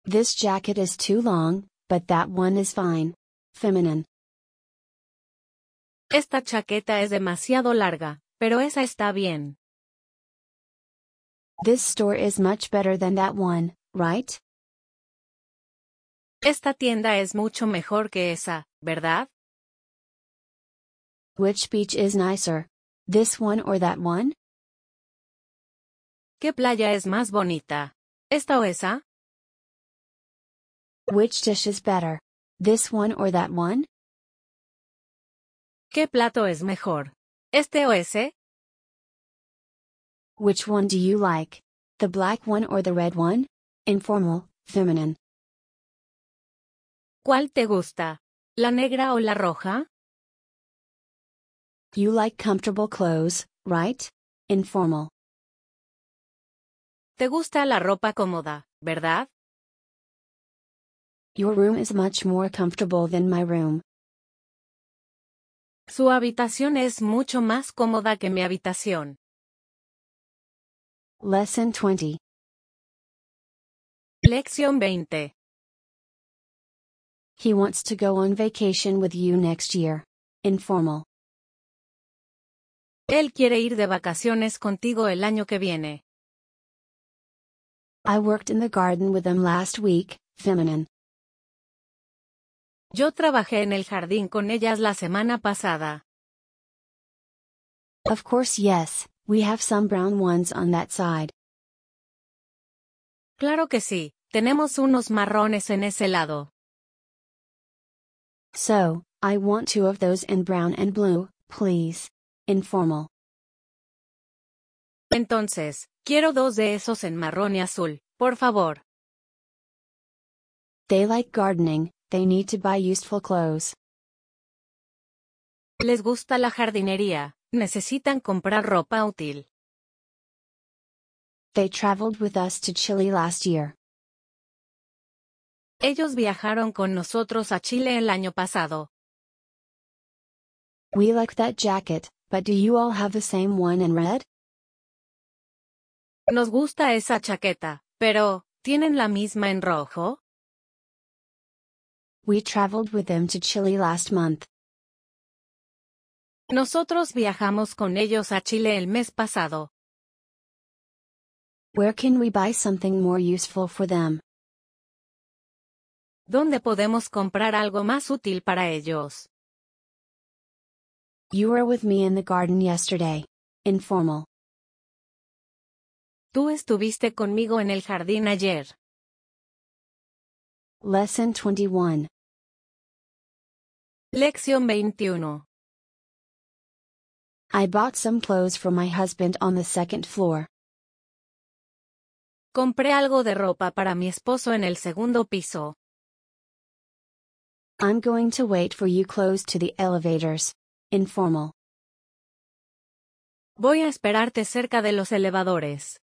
This jacket is too long, but that one is fine. Feminine. Esta chaqueta es demasiado larga, pero esa está bien. This store is much better than that one, right? Esta tienda es mucho mejor que esa, ¿verdad? Which beach is nicer? This one or that one? ¿Qué playa es más bonita? ¿Esta o esa? Which dish is better? This one or that one? ¿Qué plato es mejor? ¿Este o ese? Which one do you like? The black one or the red one? Informal, feminine. ¿Cuál te gusta? ¿La negra o la roja? You like comfortable clothes, right? Informal. ¿Te gusta la ropa cómoda, verdad? Your room is much more comfortable than my room. Su habitación es mucho más cómoda que mi habitación. Lesson 20. Lección 20. He wants to go on vacation with you next year. Informal. Él quiere ir de vacaciones contigo el año que viene. I worked in the garden with them last week, feminine. Yo trabajé en el jardín con ellas la semana pasada. Of course, yes, we have some brown ones on that side. Claro que sí, tenemos unos marrones en ese lado. So, I want two of those in brown and blue, please. Informal. Entonces, quiero dos de esos en marrón y azul, por favor. They like gardening, they need to buy useful clothes. Les gusta la jardinería, necesitan comprar ropa útil. They traveled with us to Chile last year. Ellos viajaron con nosotros a Chile el año pasado. We like that jacket, but do you all have the same one in red? Nos gusta esa chaqueta, pero, ¿tienen la misma en rojo? We traveled with them to Chile last month. Nosotros viajamos con ellos a Chile el mes pasado. Where can we buy something more useful for them? ¿Dónde podemos comprar algo más útil para ellos? You were with me in the garden yesterday. Informal. Tú estuviste conmigo en el jardín ayer. Lesson 21. Lección 21. I bought some clothes for my husband on the second floor. Compré algo de ropa para mi esposo en el segundo piso. I'm going to wait for you close to the elevators. Informal. Voy a esperarte cerca de los elevadores.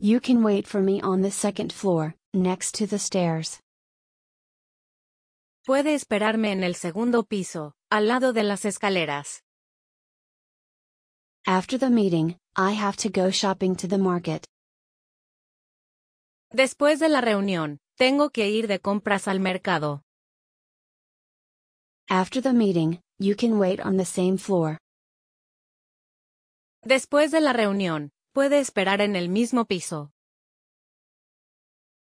You can wait for me on the second floor, next to the stairs. Puede esperarme en el segundo piso, al lado de las escaleras. After the meeting, I have to go shopping to the market. Después de la reunión, tengo que ir de compras al mercado. After the meeting, you can wait on the same floor. Después de la reunión, puede esperar en el mismo piso.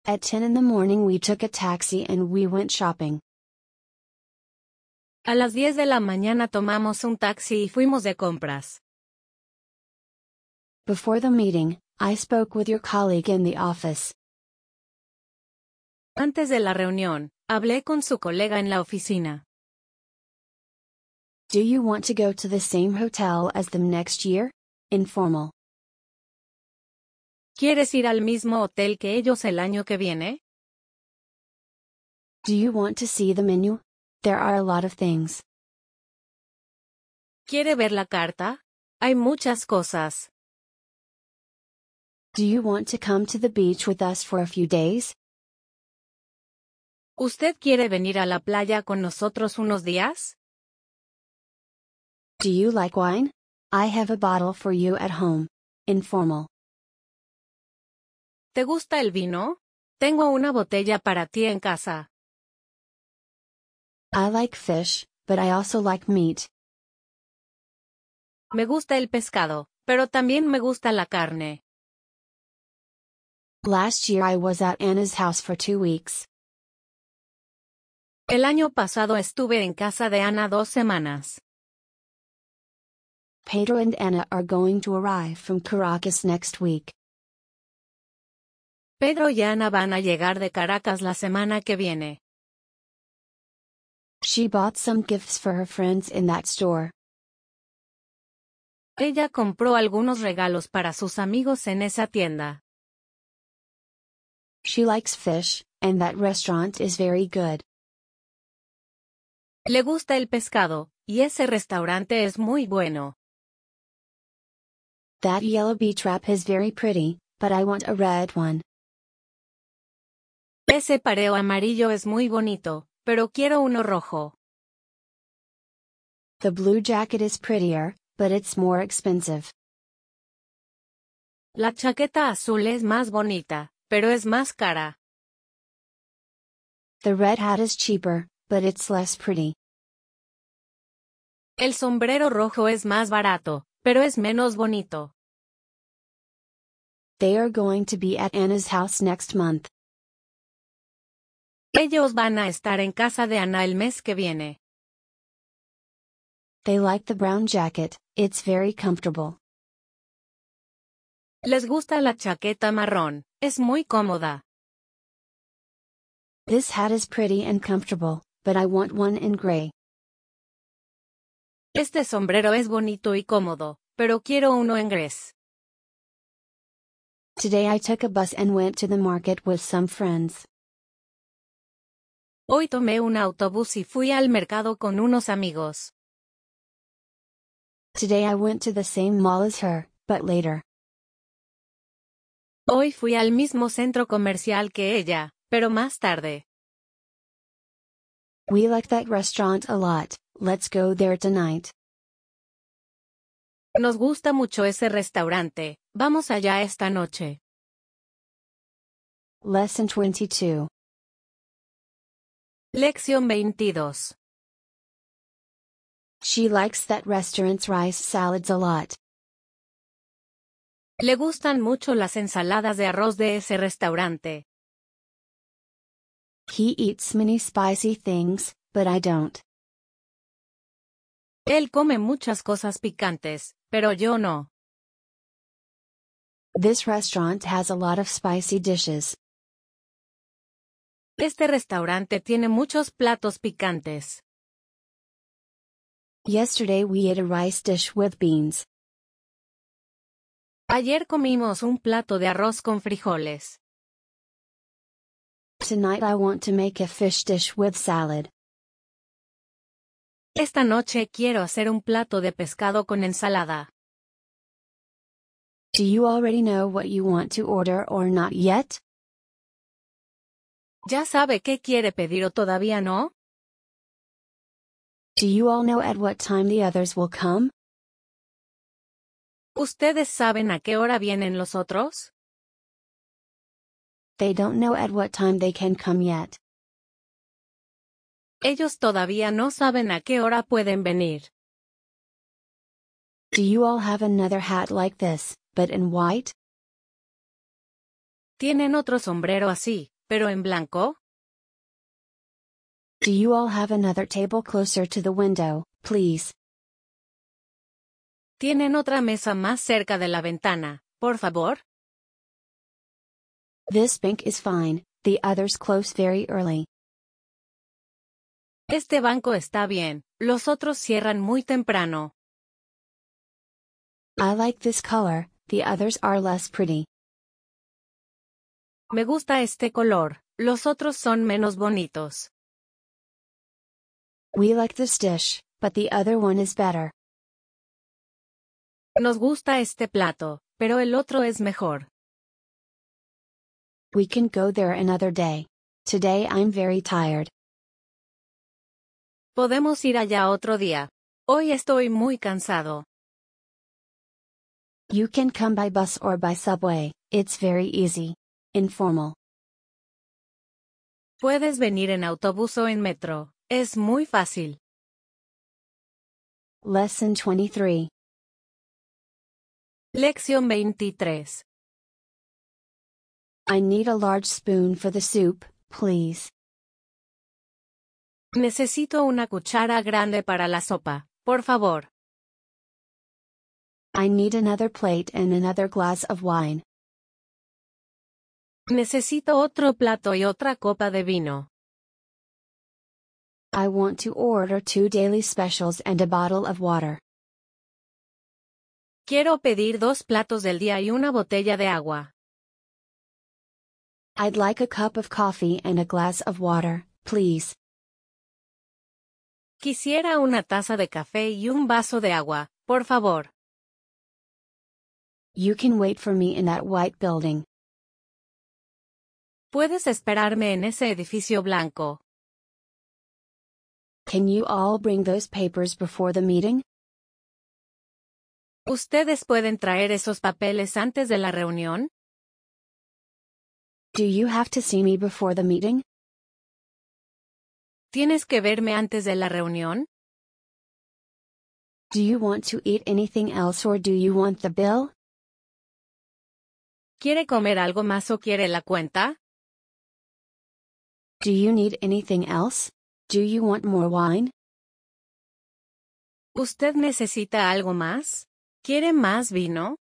At 10 in the morning, we took a taxi and we went shopping. A las 10 de la mañana tomamos un taxi y fuimos de compras. Before the meeting, I spoke with your colleague in the office. Antes de la reunión, hablé con su colega en la oficina. Do you want to go to the same hotel as them next year? Informal. ¿Quieres ir al mismo hotel que ellos el año que viene? Do you want to see the menu? There are a lot of things. ¿Quiere ver la carta? Hay muchas cosas. Do you want to come to the beach with us for a few days? ¿Usted quiere venir a la playa con nosotros unos días? Do you like wine? I have a bottle for you at home. Informal. ¿Te gusta el vino? Tengo una botella para ti en casa. I like fish, but I also like meat. Me gusta el pescado, pero también me gusta la carne. Last year I was at Anna's house for two weeks. El año pasado estuve en casa de Ana dos semanas. Pedro and Anna are going to arrive from Caracas next week. Pedro y Ana van a llegar de Caracas la semana que viene. She bought some gifts for her friends in that store. Ella compró algunos regalos para sus amigos en esa tienda. She likes fish, and that restaurant is very good. Le gusta el pescado, y ese restaurante es muy bueno. That yellow beach wrap is very pretty, but I want a red one. Ese pareo amarillo es muy bonito, pero quiero uno rojo. The blue jacket is prettier, but it's more expensive. La chaqueta azul es más bonita, pero es más cara. The red hat is cheaper, but it's less pretty. El sombrero rojo es más barato, pero es menos bonito. They are going to be at Anna's house next month. Ellos van a estar en casa de Ana el mes que viene. They like the brown jacket, it's very comfortable. Les gusta la chaqueta marrón, es muy cómoda. This hat is pretty and comfortable, but I want one in gray. Este sombrero es bonito y cómodo, pero quiero uno en gres. Today I took a bus and went to the market with some friends. Hoy tomé un autobús y fui al mercado con unos amigos. Today I went to the same mall as her, but later. Hoy fui al mismo centro comercial que ella, pero más tarde. We like that restaurant a lot, let's go there tonight. Nos gusta mucho ese restaurante, vamos allá esta noche. Lesson 22. Lección 22. She likes that restaurant's rice salads a lot. Le gustan mucho las ensaladas de arroz de ese restaurante. He eats many spicy things, but I don't. Él come muchas cosas picantes, pero yo no. This restaurant has a lot of spicy dishes. Este restaurante tiene muchos platos picantes. Yesterday we ate a rice dish with beans. Ayer comimos un plato de arroz con frijoles. Tonight I want to make a fish dish with salad. Esta noche quiero hacer un plato de pescado con ensalada. Do you already know what you want to order or not yet? ¿Ya sabe qué quiere pedir o todavía no? Do you all know at what time the others will come? ¿Ustedes saben a qué hora vienen los otros? They don't know at what time they can come yet. Ellos todavía no saben a qué hora pueden venir. Do you all have another hat like this, but in white? ¿Tienen otro sombrero así, pero en blanco? Do you all have another table closer to the window, please? ¿Tienen otra mesa más cerca de la ventana, por favor? This bank is fine, the others close very early. Este banco está bien, los otros cierran muy temprano. I like this color, the others are less pretty. Me gusta este color, los otros son menos bonitos. We like this dish, but the other one is better. Nos gusta este plato, pero el otro es mejor. We can go there another day. Today I'm very tired. Podemos ir allá otro día. Hoy estoy muy cansado. You can come by bus or by subway, it's very easy. Informal. Puedes venir en autobús o en metro. Es muy fácil. Lesson 23. Lección 23. I need a large spoon for the soup, please. Necesito una cuchara grande para la sopa, por favor. I need another plate and another glass of wine. Necesito otro plato y otra copa de vino. I want to order two daily specials and a bottle of water. Quiero pedir dos platos del día y una botella de agua. I'd like a cup of coffee and a glass of water, please. Quisiera una taza de café y un vaso de agua, por favor. You can wait for me in that white building. Puedes esperarme en ese edificio blanco. Can you all bring those papers before the meeting? ¿Ustedes pueden traer esos papeles antes de la reunión? Do you have to see me before the meeting? ¿Tienes que verme antes de la reunión? Do you want to eat anything else or do you want the bill? ¿Quiere comer algo más o quiere la cuenta? Do you need anything else? Do you want more wine? ¿Usted necesita algo más? ¿Quiere más vino?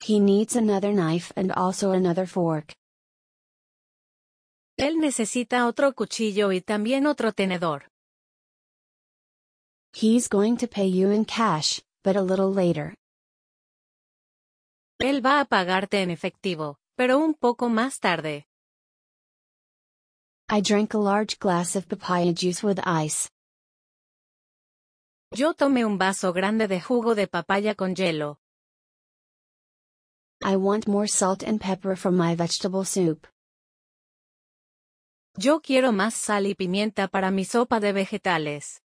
He needs another knife and also another fork. Él necesita otro cuchillo y también otro tenedor. He's going to pay you in cash, but a little later. Él va a pagarte en efectivo, pero un poco más tarde. I drank a large glass of papaya juice with ice. Yo tomé un vaso grande de jugo de papaya con hielo. I want more salt and pepper from my vegetable soup. Yo quiero más sal y pimienta para mi sopa de vegetales.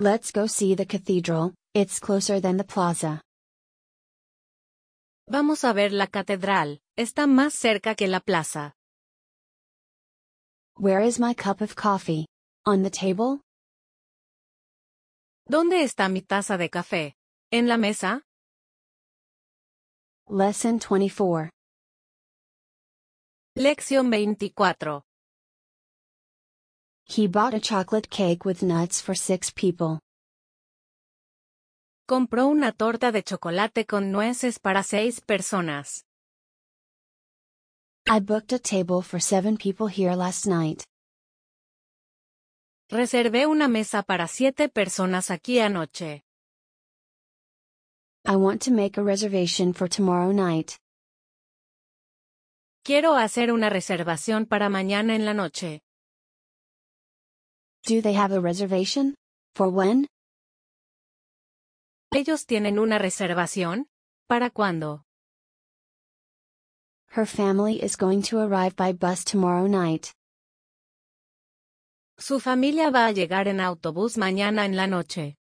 Let's go see the cathedral, it's closer than the plaza. Vamos a ver la catedral, está más cerca que la plaza. Where is my cup of coffee? On the table? ¿Dónde está mi taza de café? ¿En la mesa? Lesson 24. Lección 24. He bought a chocolate cake with nuts for six people. Compró una torta de chocolate con nueces para seis personas. I booked a table for seven people here last night. Reservé una mesa para siete personas aquí anoche. I want to make a reservation for tomorrow night. Quiero hacer una reservación para mañana en la noche. Do they have a reservation? For when? ¿Ellos tienen una reservación? ¿Para cuándo? Her family is going to arrive by bus tomorrow night. Su familia va a llegar en autobús mañana en la noche.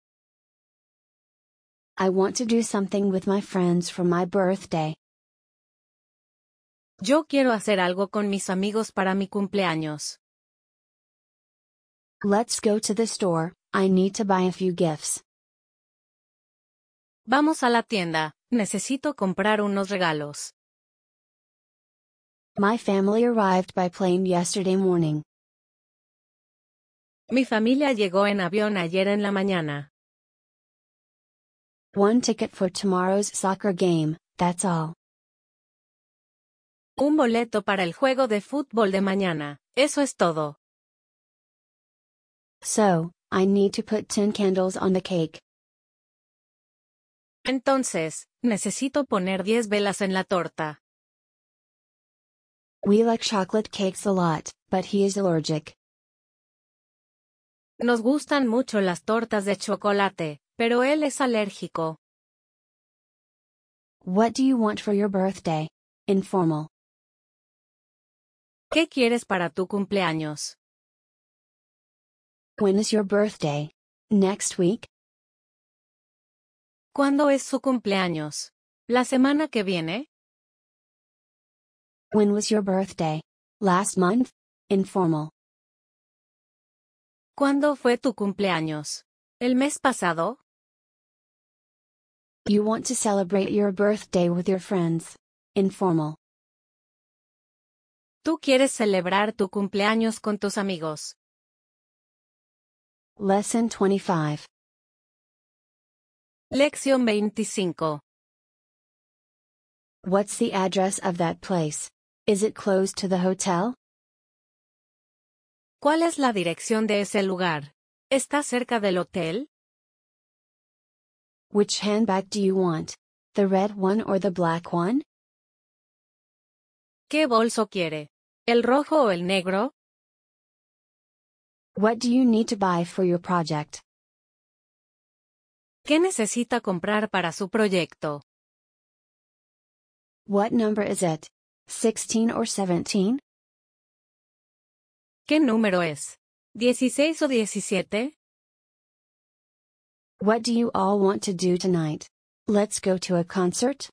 I want to do something with my friends for my birthday. Yo quiero hacer algo con mis amigos para mi cumpleaños. Let's go to the store, I need to buy a few gifts. Vamos a la tienda, necesito comprar unos regalos. My family arrived by plane yesterday morning. Mi familia llegó en avión ayer en la mañana. One ticket for tomorrow's soccer game, that's all. Un boleto para el juego de fútbol de mañana, eso es todo. So, I need to put 10 candles on the cake. Entonces, necesito poner 10 velas en la torta. We like chocolate cakes a lot, but he is allergic. Nos gustan mucho las tortas de chocolate, Pero él es alérgico. What do you want for your birthday? Informal. ¿Qué quieres para tu cumpleaños? When is your birthday? Next week? ¿Cuándo es su cumpleaños? ¿La semana que viene? When was your birthday? Last month? Informal. ¿Cuándo fue tu cumpleaños? ¿El mes pasado? You want to celebrate your birthday with your friends. Informal. Tú quieres celebrar tu cumpleaños con tus amigos. Lesson 25. Lección 25. What's the address of that place? Is it close to the hotel? ¿Cuál es la dirección de ese lugar? ¿Está cerca del hotel? Which handbag do you want? The red one or the black one? ¿Qué bolso quiere? ¿El rojo o el negro? What do you need to buy for your project? ¿Qué necesita comprar para su proyecto? What number is it? 16 or 17? ¿Qué número es? ¿16 o 17? What do you all want to do tonight? Let's go to a concert?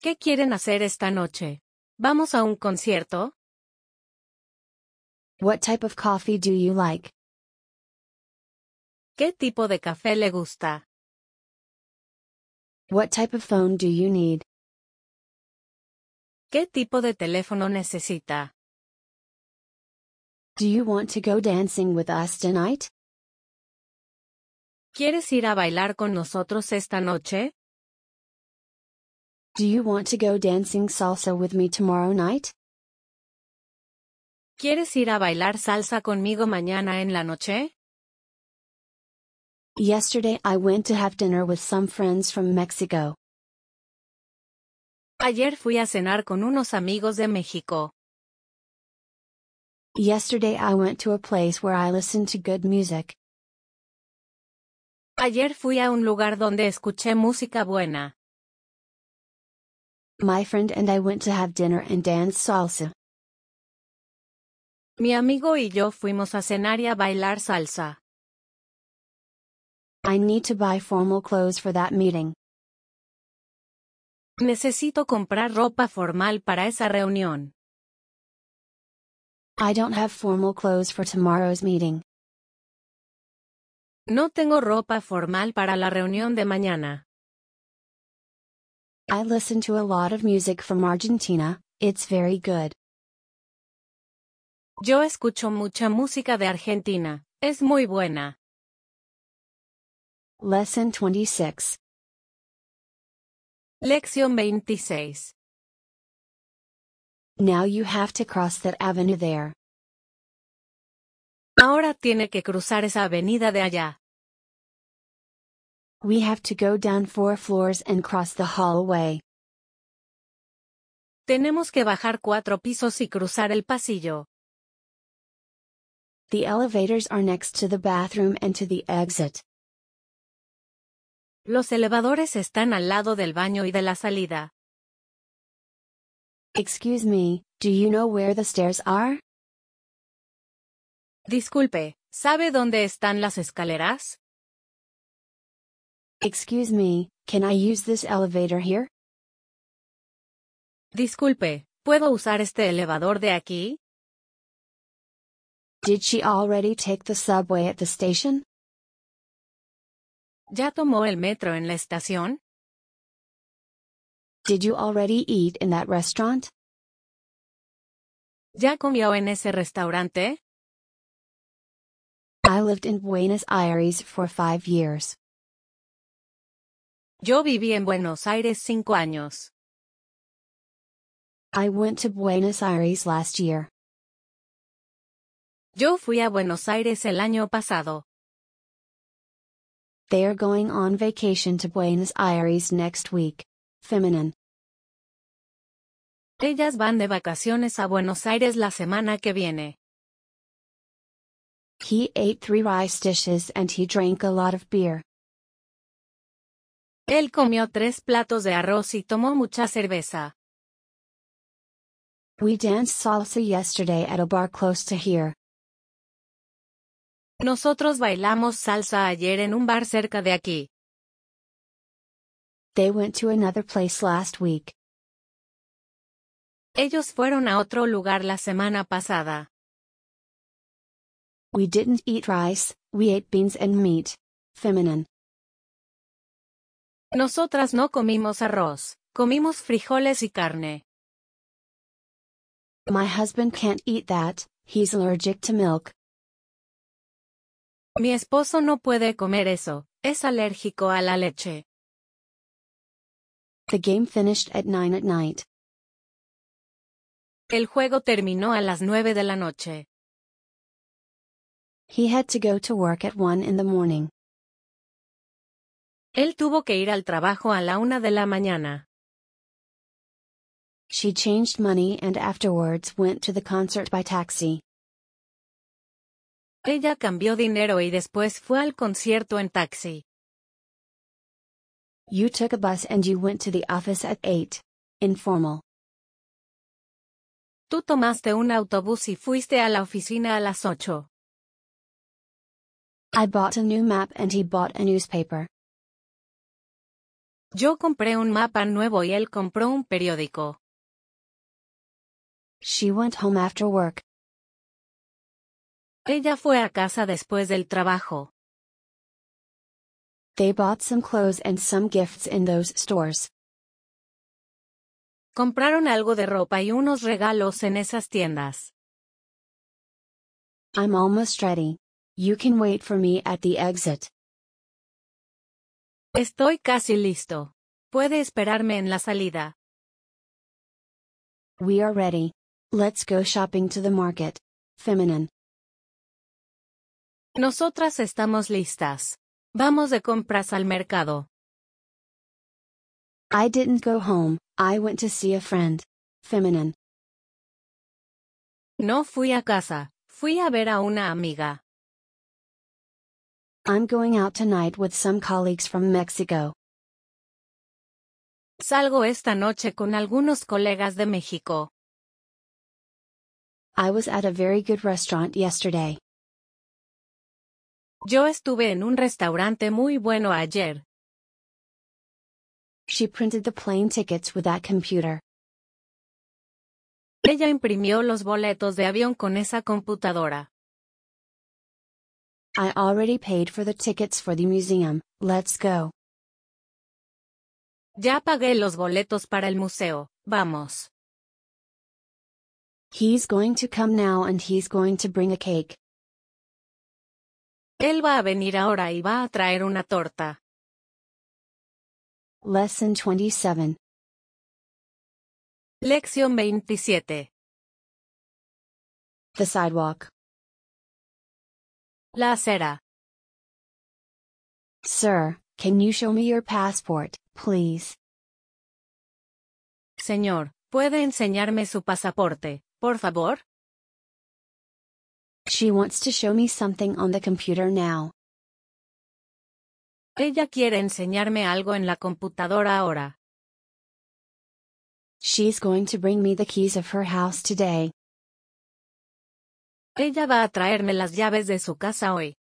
¿Qué quieren hacer esta noche? ¿Vamos a un concierto? What type of coffee do you like? ¿Qué tipo de café le gusta? What type of phone do you need? ¿Qué tipo de teléfono necesita? Do you want to go dancing with us tonight? ¿Quieres ir a bailar con nosotros esta noche? Do you want to go dancing salsa with me tomorrow night? ¿Quieres ir a bailar salsa conmigo mañana en la noche? Yesterday I went to have dinner with some friends from Mexico. Ayer fui a cenar con unos amigos de México. Yesterday I went to a place where I listened to good music. Ayer fui a un lugar donde escuché música buena. My friend and I went to have dinner and dance salsa. Mi amigo y yo fuimos a cenar y a bailar salsa. I need to buy formal clothes for that meeting. Necesito comprar ropa formal para esa reunión. I don't have formal clothes for tomorrow's meeting. No tengo ropa formal para la reunión de mañana. I listen to a lot of music from Argentina, it's very good. Yo escucho mucha música de Argentina, es muy buena. Lesson 26. Lección 26. Now you have to cross that avenue there. Ahora tiene que cruzar esa avenida de allá. We have to go down four floors and cross the hallway. Tenemos que bajar cuatro pisos y cruzar el pasillo. The elevators are next to the bathroom and to the exit. Los elevadores están al lado del baño y de la salida. Excuse me, do you know where the stairs are? Disculpe, ¿sabe dónde están las escaleras? Excuse me, can I use this elevator here? Disculpe, ¿puedo usar este elevador de aquí? Did she already take the subway at the station? ¿Ya tomó el metro en la estación? Did you already eat in that restaurant? ¿Ya comió en ese restaurante? I lived in Buenos Aires for five years. Yo viví en Buenos Aires cinco años. I went to Buenos Aires last year. Yo fui a Buenos Aires el año pasado. They are going on vacation to Buenos Aires next week. Feminine. Ellas van de vacaciones a Buenos Aires la semana que viene. He ate three rice dishes and he drank a lot of beer. Él comió tres platos de arroz y tomó mucha cerveza. We danced salsa yesterday at a bar close to here. Nosotros bailamos salsa ayer en un bar cerca de aquí. They went to another place last week. Ellos fueron a otro lugar la semana pasada. We didn't eat rice, we ate beans and meat. Feminine. Nosotras no comimos arroz, comimos frijoles y carne. My husband can't eat that, he's allergic to milk. Mi esposo no puede comer eso, es alérgico a la leche. The game finished at 9 at night. El juego terminó a las nueve de la noche. He had to go to work at 1 in the morning. Él tuvo que ir al trabajo a la una de la mañana. She changed money and afterwards went to the concert by taxi. Ella cambió dinero y después fue al concierto en taxi. You took a bus and you went to the office at 8. Informal. Tú tomaste un autobús y fuiste a la oficina a las ocho. I bought a new map and he bought a newspaper. Yo compré un mapa nuevo y él compró un periódico. She went home after work. Ella fue a casa después del trabajo. They bought some clothes and some gifts in those stores. Compraron algo de ropa y unos regalos en esas tiendas. I'm almost ready. You can wait for me at the exit. Estoy casi listo. Puede esperarme en la salida. We are ready. Let's go shopping to the market. Feminine. Nosotras estamos listas. Vamos de compras al mercado. I didn't go home, I went to see a friend. Feminine. No fui a casa, fui a ver a una amiga. I'm going out tonight with some colleagues from Mexico. Salgo esta noche con algunos colegas de México. I was at a very good restaurant yesterday. Yo estuve en un restaurante muy bueno ayer. She printed the plane tickets with that computer. Ella imprimió los boletos de avión con esa computadora. I already paid for the tickets for the museum, let's go. Ya pagué los boletos para el museo, vamos. He's going to come now and he's going to bring a cake. Él va a venir ahora y va a traer una torta. Lesson 27. Lección 27. The sidewalk. La acera. Sir, can you show me your passport, please? Señor, ¿puede enseñarme su pasaporte, por favor? She wants to show me something on the computer now. Ella quiere enseñarme algo en la computadora ahora. She's going to bring me the keys of her house today. Ella va a traerme las llaves de su casa hoy.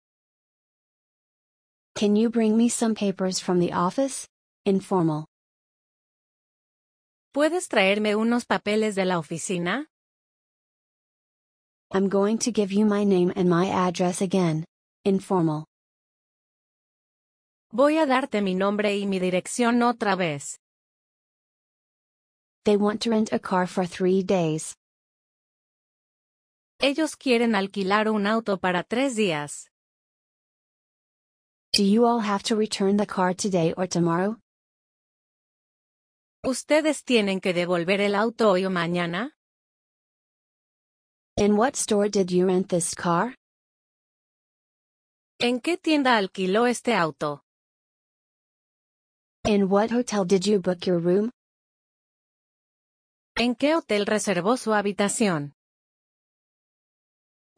Can you bring me some papers from the office? Informal. ¿Puedes traerme unos papeles de la oficina? I'm going to give you my name and my address again. Informal. Voy a darte mi nombre y mi dirección otra vez. They want to rent a car for three days. Ellos quieren alquilar un auto para tres días. Do you all have to return the car today or tomorrow? ¿Ustedes tienen que devolver el auto hoy o mañana? In what store did you rent this car? ¿En qué tienda alquiló este auto? In what hotel did you book your room? ¿En qué hotel reservó su habitación?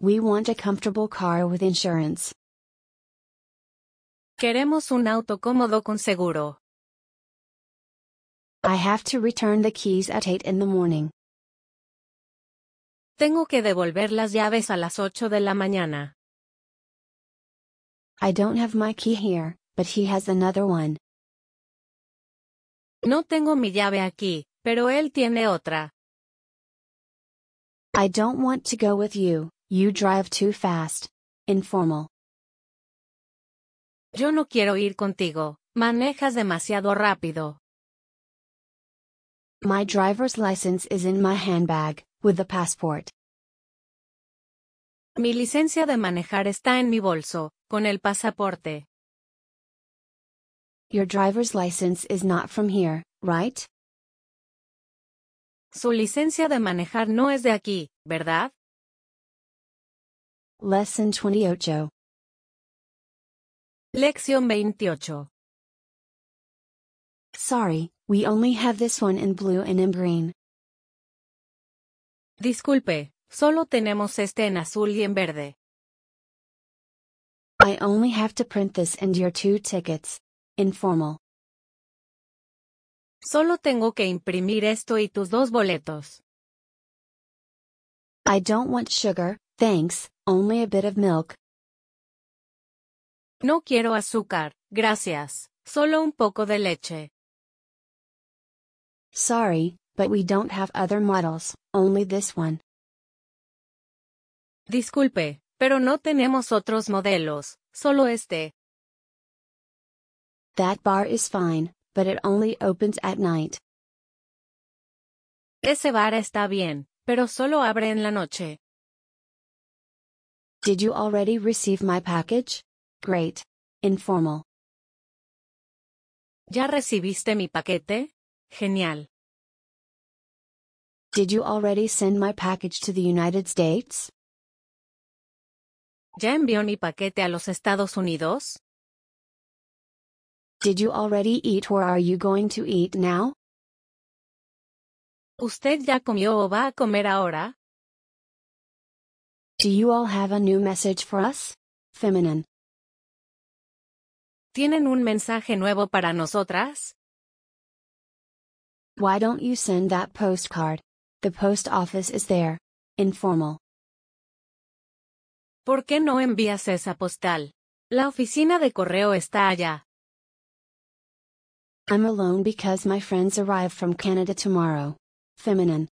We want a comfortable car with insurance. Queremos un auto cómodo con seguro. I have to return the keys at 8 in the morning. Tengo que devolver las llaves a las 8 de la mañana. I don't have my key here, but he has another one. No tengo mi llave aquí, pero él tiene otra. I don't want to go with you, you drive too fast. Informal. Yo no quiero ir contigo, manejas demasiado rápido. My driver's license is in my handbag, with the passport. Mi licencia de manejar está en mi bolso, con el pasaporte. Your driver's license is not from here, right? Su licencia de manejar no es de aquí, ¿verdad? Lesson 28. Lección 28. Sorry, we only have this one in blue and in green. Disculpe, solo tenemos este en azul y en verde. I only have to print this and your two tickets. Informal. Solo tengo que imprimir esto y tus dos boletos. I don't want sugar, thanks, only a bit of milk. No quiero azúcar, gracias, solo un poco de leche. Sorry, but we don't have other models, only this one. Disculpe, pero no tenemos otros modelos, solo este. That bar is fine, but it only opens at night. Ese bar está bien, pero solo abre en la noche. Did you already receive my package? Great. Informal. ¿Ya recibiste mi paquete? Genial. Did you already send my package to the United States? ¿Ya envió mi paquete a los Estados Unidos? Did you already eat or are you going to eat now? ¿Usted ya comió o va a comer ahora? Do you all have a new message for us? Feminine. ¿Tienen un mensaje nuevo para nosotras? Why don't you send that postcard? The post office is there. Informal. ¿Por qué no envías esa postal? La oficina de correo está allá. I'm alone because my friends arrive from Canada tomorrow. Feminine.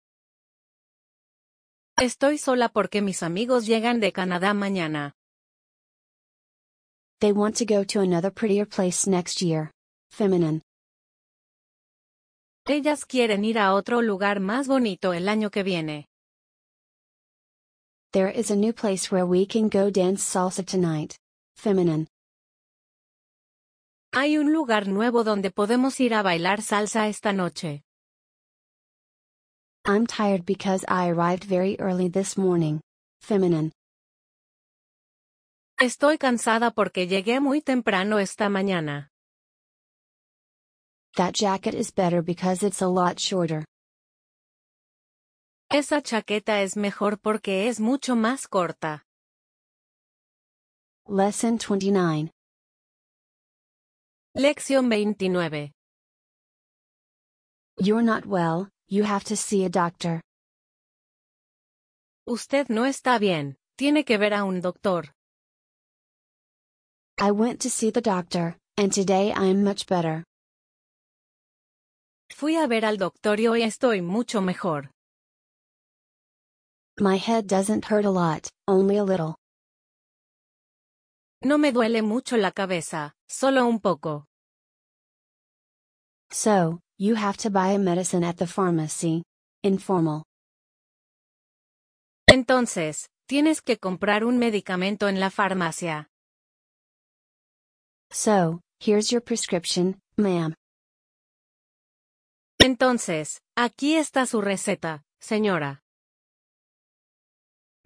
Estoy sola porque mis amigos llegan de Canadá mañana. They want to go to another prettier place next year. Feminine. Ellas quieren ir a otro lugar más bonito el año que viene. There is a new place where we can go dance salsa tonight. Feminine. Hay un lugar nuevo donde podemos ir a bailar salsa esta noche. I'm tired because I arrived very early this morning. Feminine. Estoy cansada porque llegué muy temprano esta mañana. That jacket is better because it's a lot shorter. Esa chaqueta es mejor porque es mucho más corta. Lesson 29. Lección 29. You're not well, you have to see a doctor. Usted no está bien, tiene que ver a un doctor. I went to see the doctor, and today I'm much better. Fui a ver al doctor y hoy estoy mucho mejor. My head doesn't hurt a lot, only a little. No me duele mucho la cabeza, solo un poco. So, you have to buy a medicine at the pharmacy. Informal. Entonces, tienes que comprar un medicamento en la farmacia. So, here's your prescription, ma'am. Entonces, aquí está su receta, señora.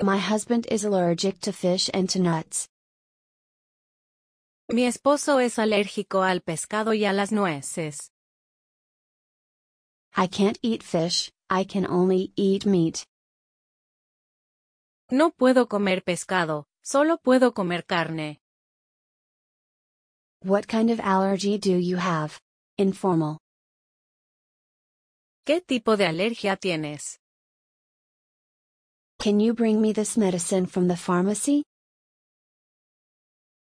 My husband is allergic to fish and to nuts. Mi esposo es alérgico al pescado y a las nueces. I can't eat fish, I can only eat meat. No puedo comer pescado, solo puedo comer carne. What kind of allergy do you have? Informal. ¿Qué tipo de alergia tienes? Can you bring me this medicine from the pharmacy?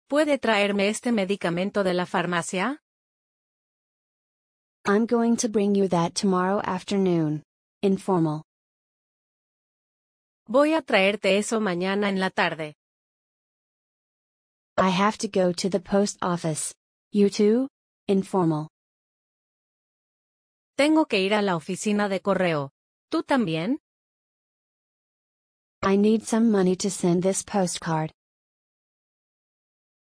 ¿Puede traerme este medicamento de la farmacia? I'm going to bring you that tomorrow afternoon. Informal. Voy a traerte eso mañana en la tarde. I have to go to the post office. You too? Informal. Tengo que ir a la oficina de correo. ¿Tú también? I need some money to send this postcard.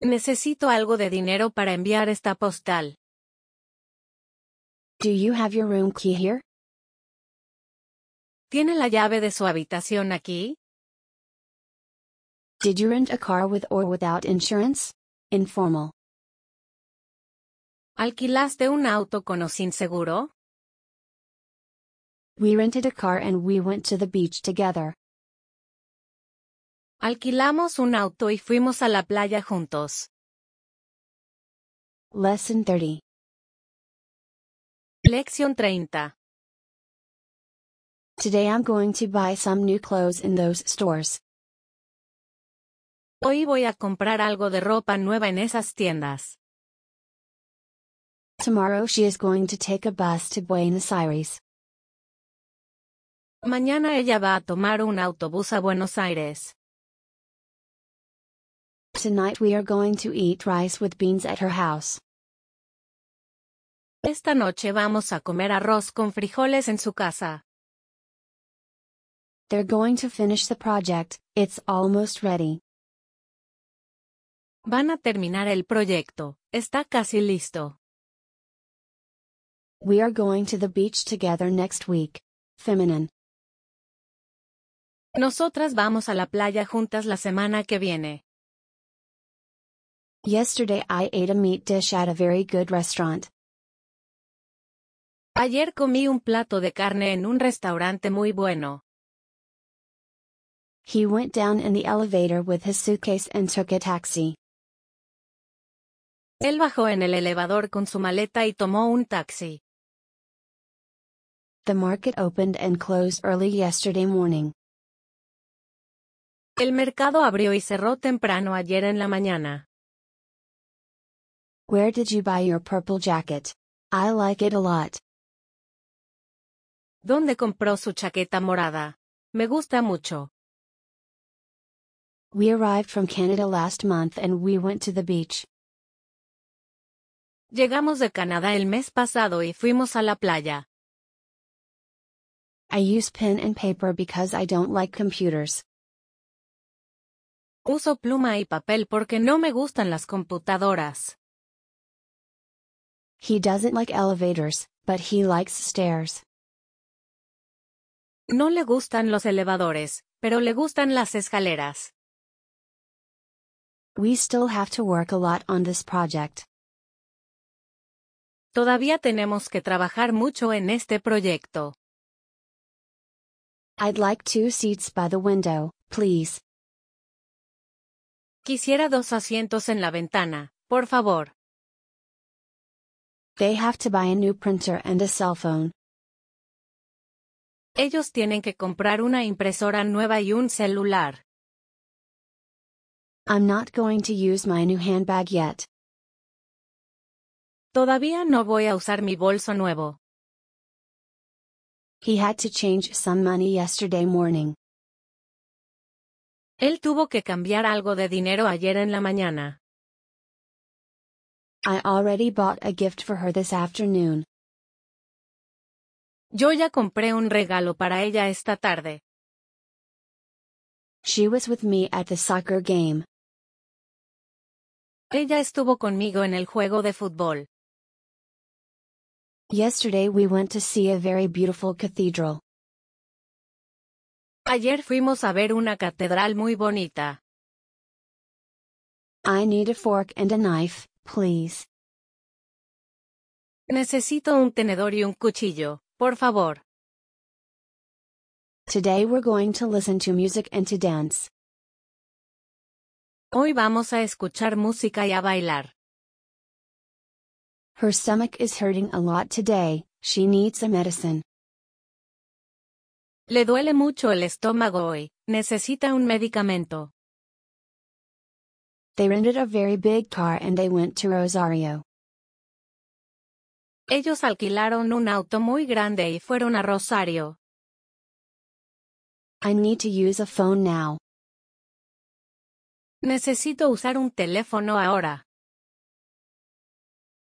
Necesito algo de dinero para enviar esta postal. Do you have your room key here? ¿Tiene la llave de su habitación aquí? Did you rent a car with or without insurance? Informal. ¿Alquilaste un auto con o sin seguro? We rented a car and we went to the beach together. Alquilamos un auto y fuimos a la playa juntos. Lesson 30. Lección 30. Today I'm going to buy some new clothes in those stores. Hoy voy a comprar algo de ropa nueva en esas tiendas. Tomorrow she is going to take a bus to Buenos Aires. Mañana ella va a tomar un autobús a Buenos Aires. Tonight we are going to eat rice with beans at her house. Esta noche vamos a comer arroz con frijoles en su casa. They're going to finish the project, it's almost ready. Van a terminar el proyecto, está casi listo. We are going to the beach together next week. Feminine. Nosotras vamos a la playa juntas la semana que viene. Yesterday I ate a meat dish at a very good restaurant. Ayer comí un plato de carne en un restaurante muy bueno. He went down in the elevator with his suitcase and took a taxi. Él bajó en el elevador con su maleta y tomó un taxi. The market opened and closed early yesterday morning. El mercado abrió y cerró temprano ayer en la mañana. Where did you buy your purple jacket? I like it a lot. ¿Dónde compró su chaqueta morada? Me gusta mucho. We arrived from Canada last month and we went to the beach. Llegamos de Canadá el mes pasado y fuimos a la playa. I use pen and paper because I don't like computers. Uso pluma y papel porque no me gustan las computadoras. He doesn't like elevators, but he likes stairs. No le gustan los elevadores, pero le gustan las escaleras. We still have to work a lot on this project. Todavía tenemos que trabajar mucho en este proyecto. I'd like two seats by the window, please. Quisiera dos asientos en la ventana, por favor. They have to buy a new printer and a cell phone. Ellos tienen que comprar una impresora nueva y un celular. I'm not going to use my new handbag yet. Todavía no voy a usar mi bolso nuevo. He had to change some money yesterday morning. Él tuvo que cambiar algo de dinero ayer en la mañana. I already bought a gift for her this afternoon. Yo ya compré un regalo para ella esta tarde. She was with me at the soccer game. Ella estuvo conmigo en el juego de fútbol. Yesterday we went to see a very beautiful cathedral. Ayer fuimos a ver una catedral muy bonita. I need a fork and a knife, please. Necesito un tenedor y un cuchillo, por favor. Today we're going to listen to music and to dance. Hoy vamos a escuchar música y a bailar. Her stomach is hurting a lot today, she needs a medicine. Le duele mucho el estómago hoy, necesita un medicamento. They rented a very big car and they went to Rosario. Ellos alquilaron un auto muy grande y fueron a Rosario. I need to use a phone now. Necesito usar un teléfono ahora.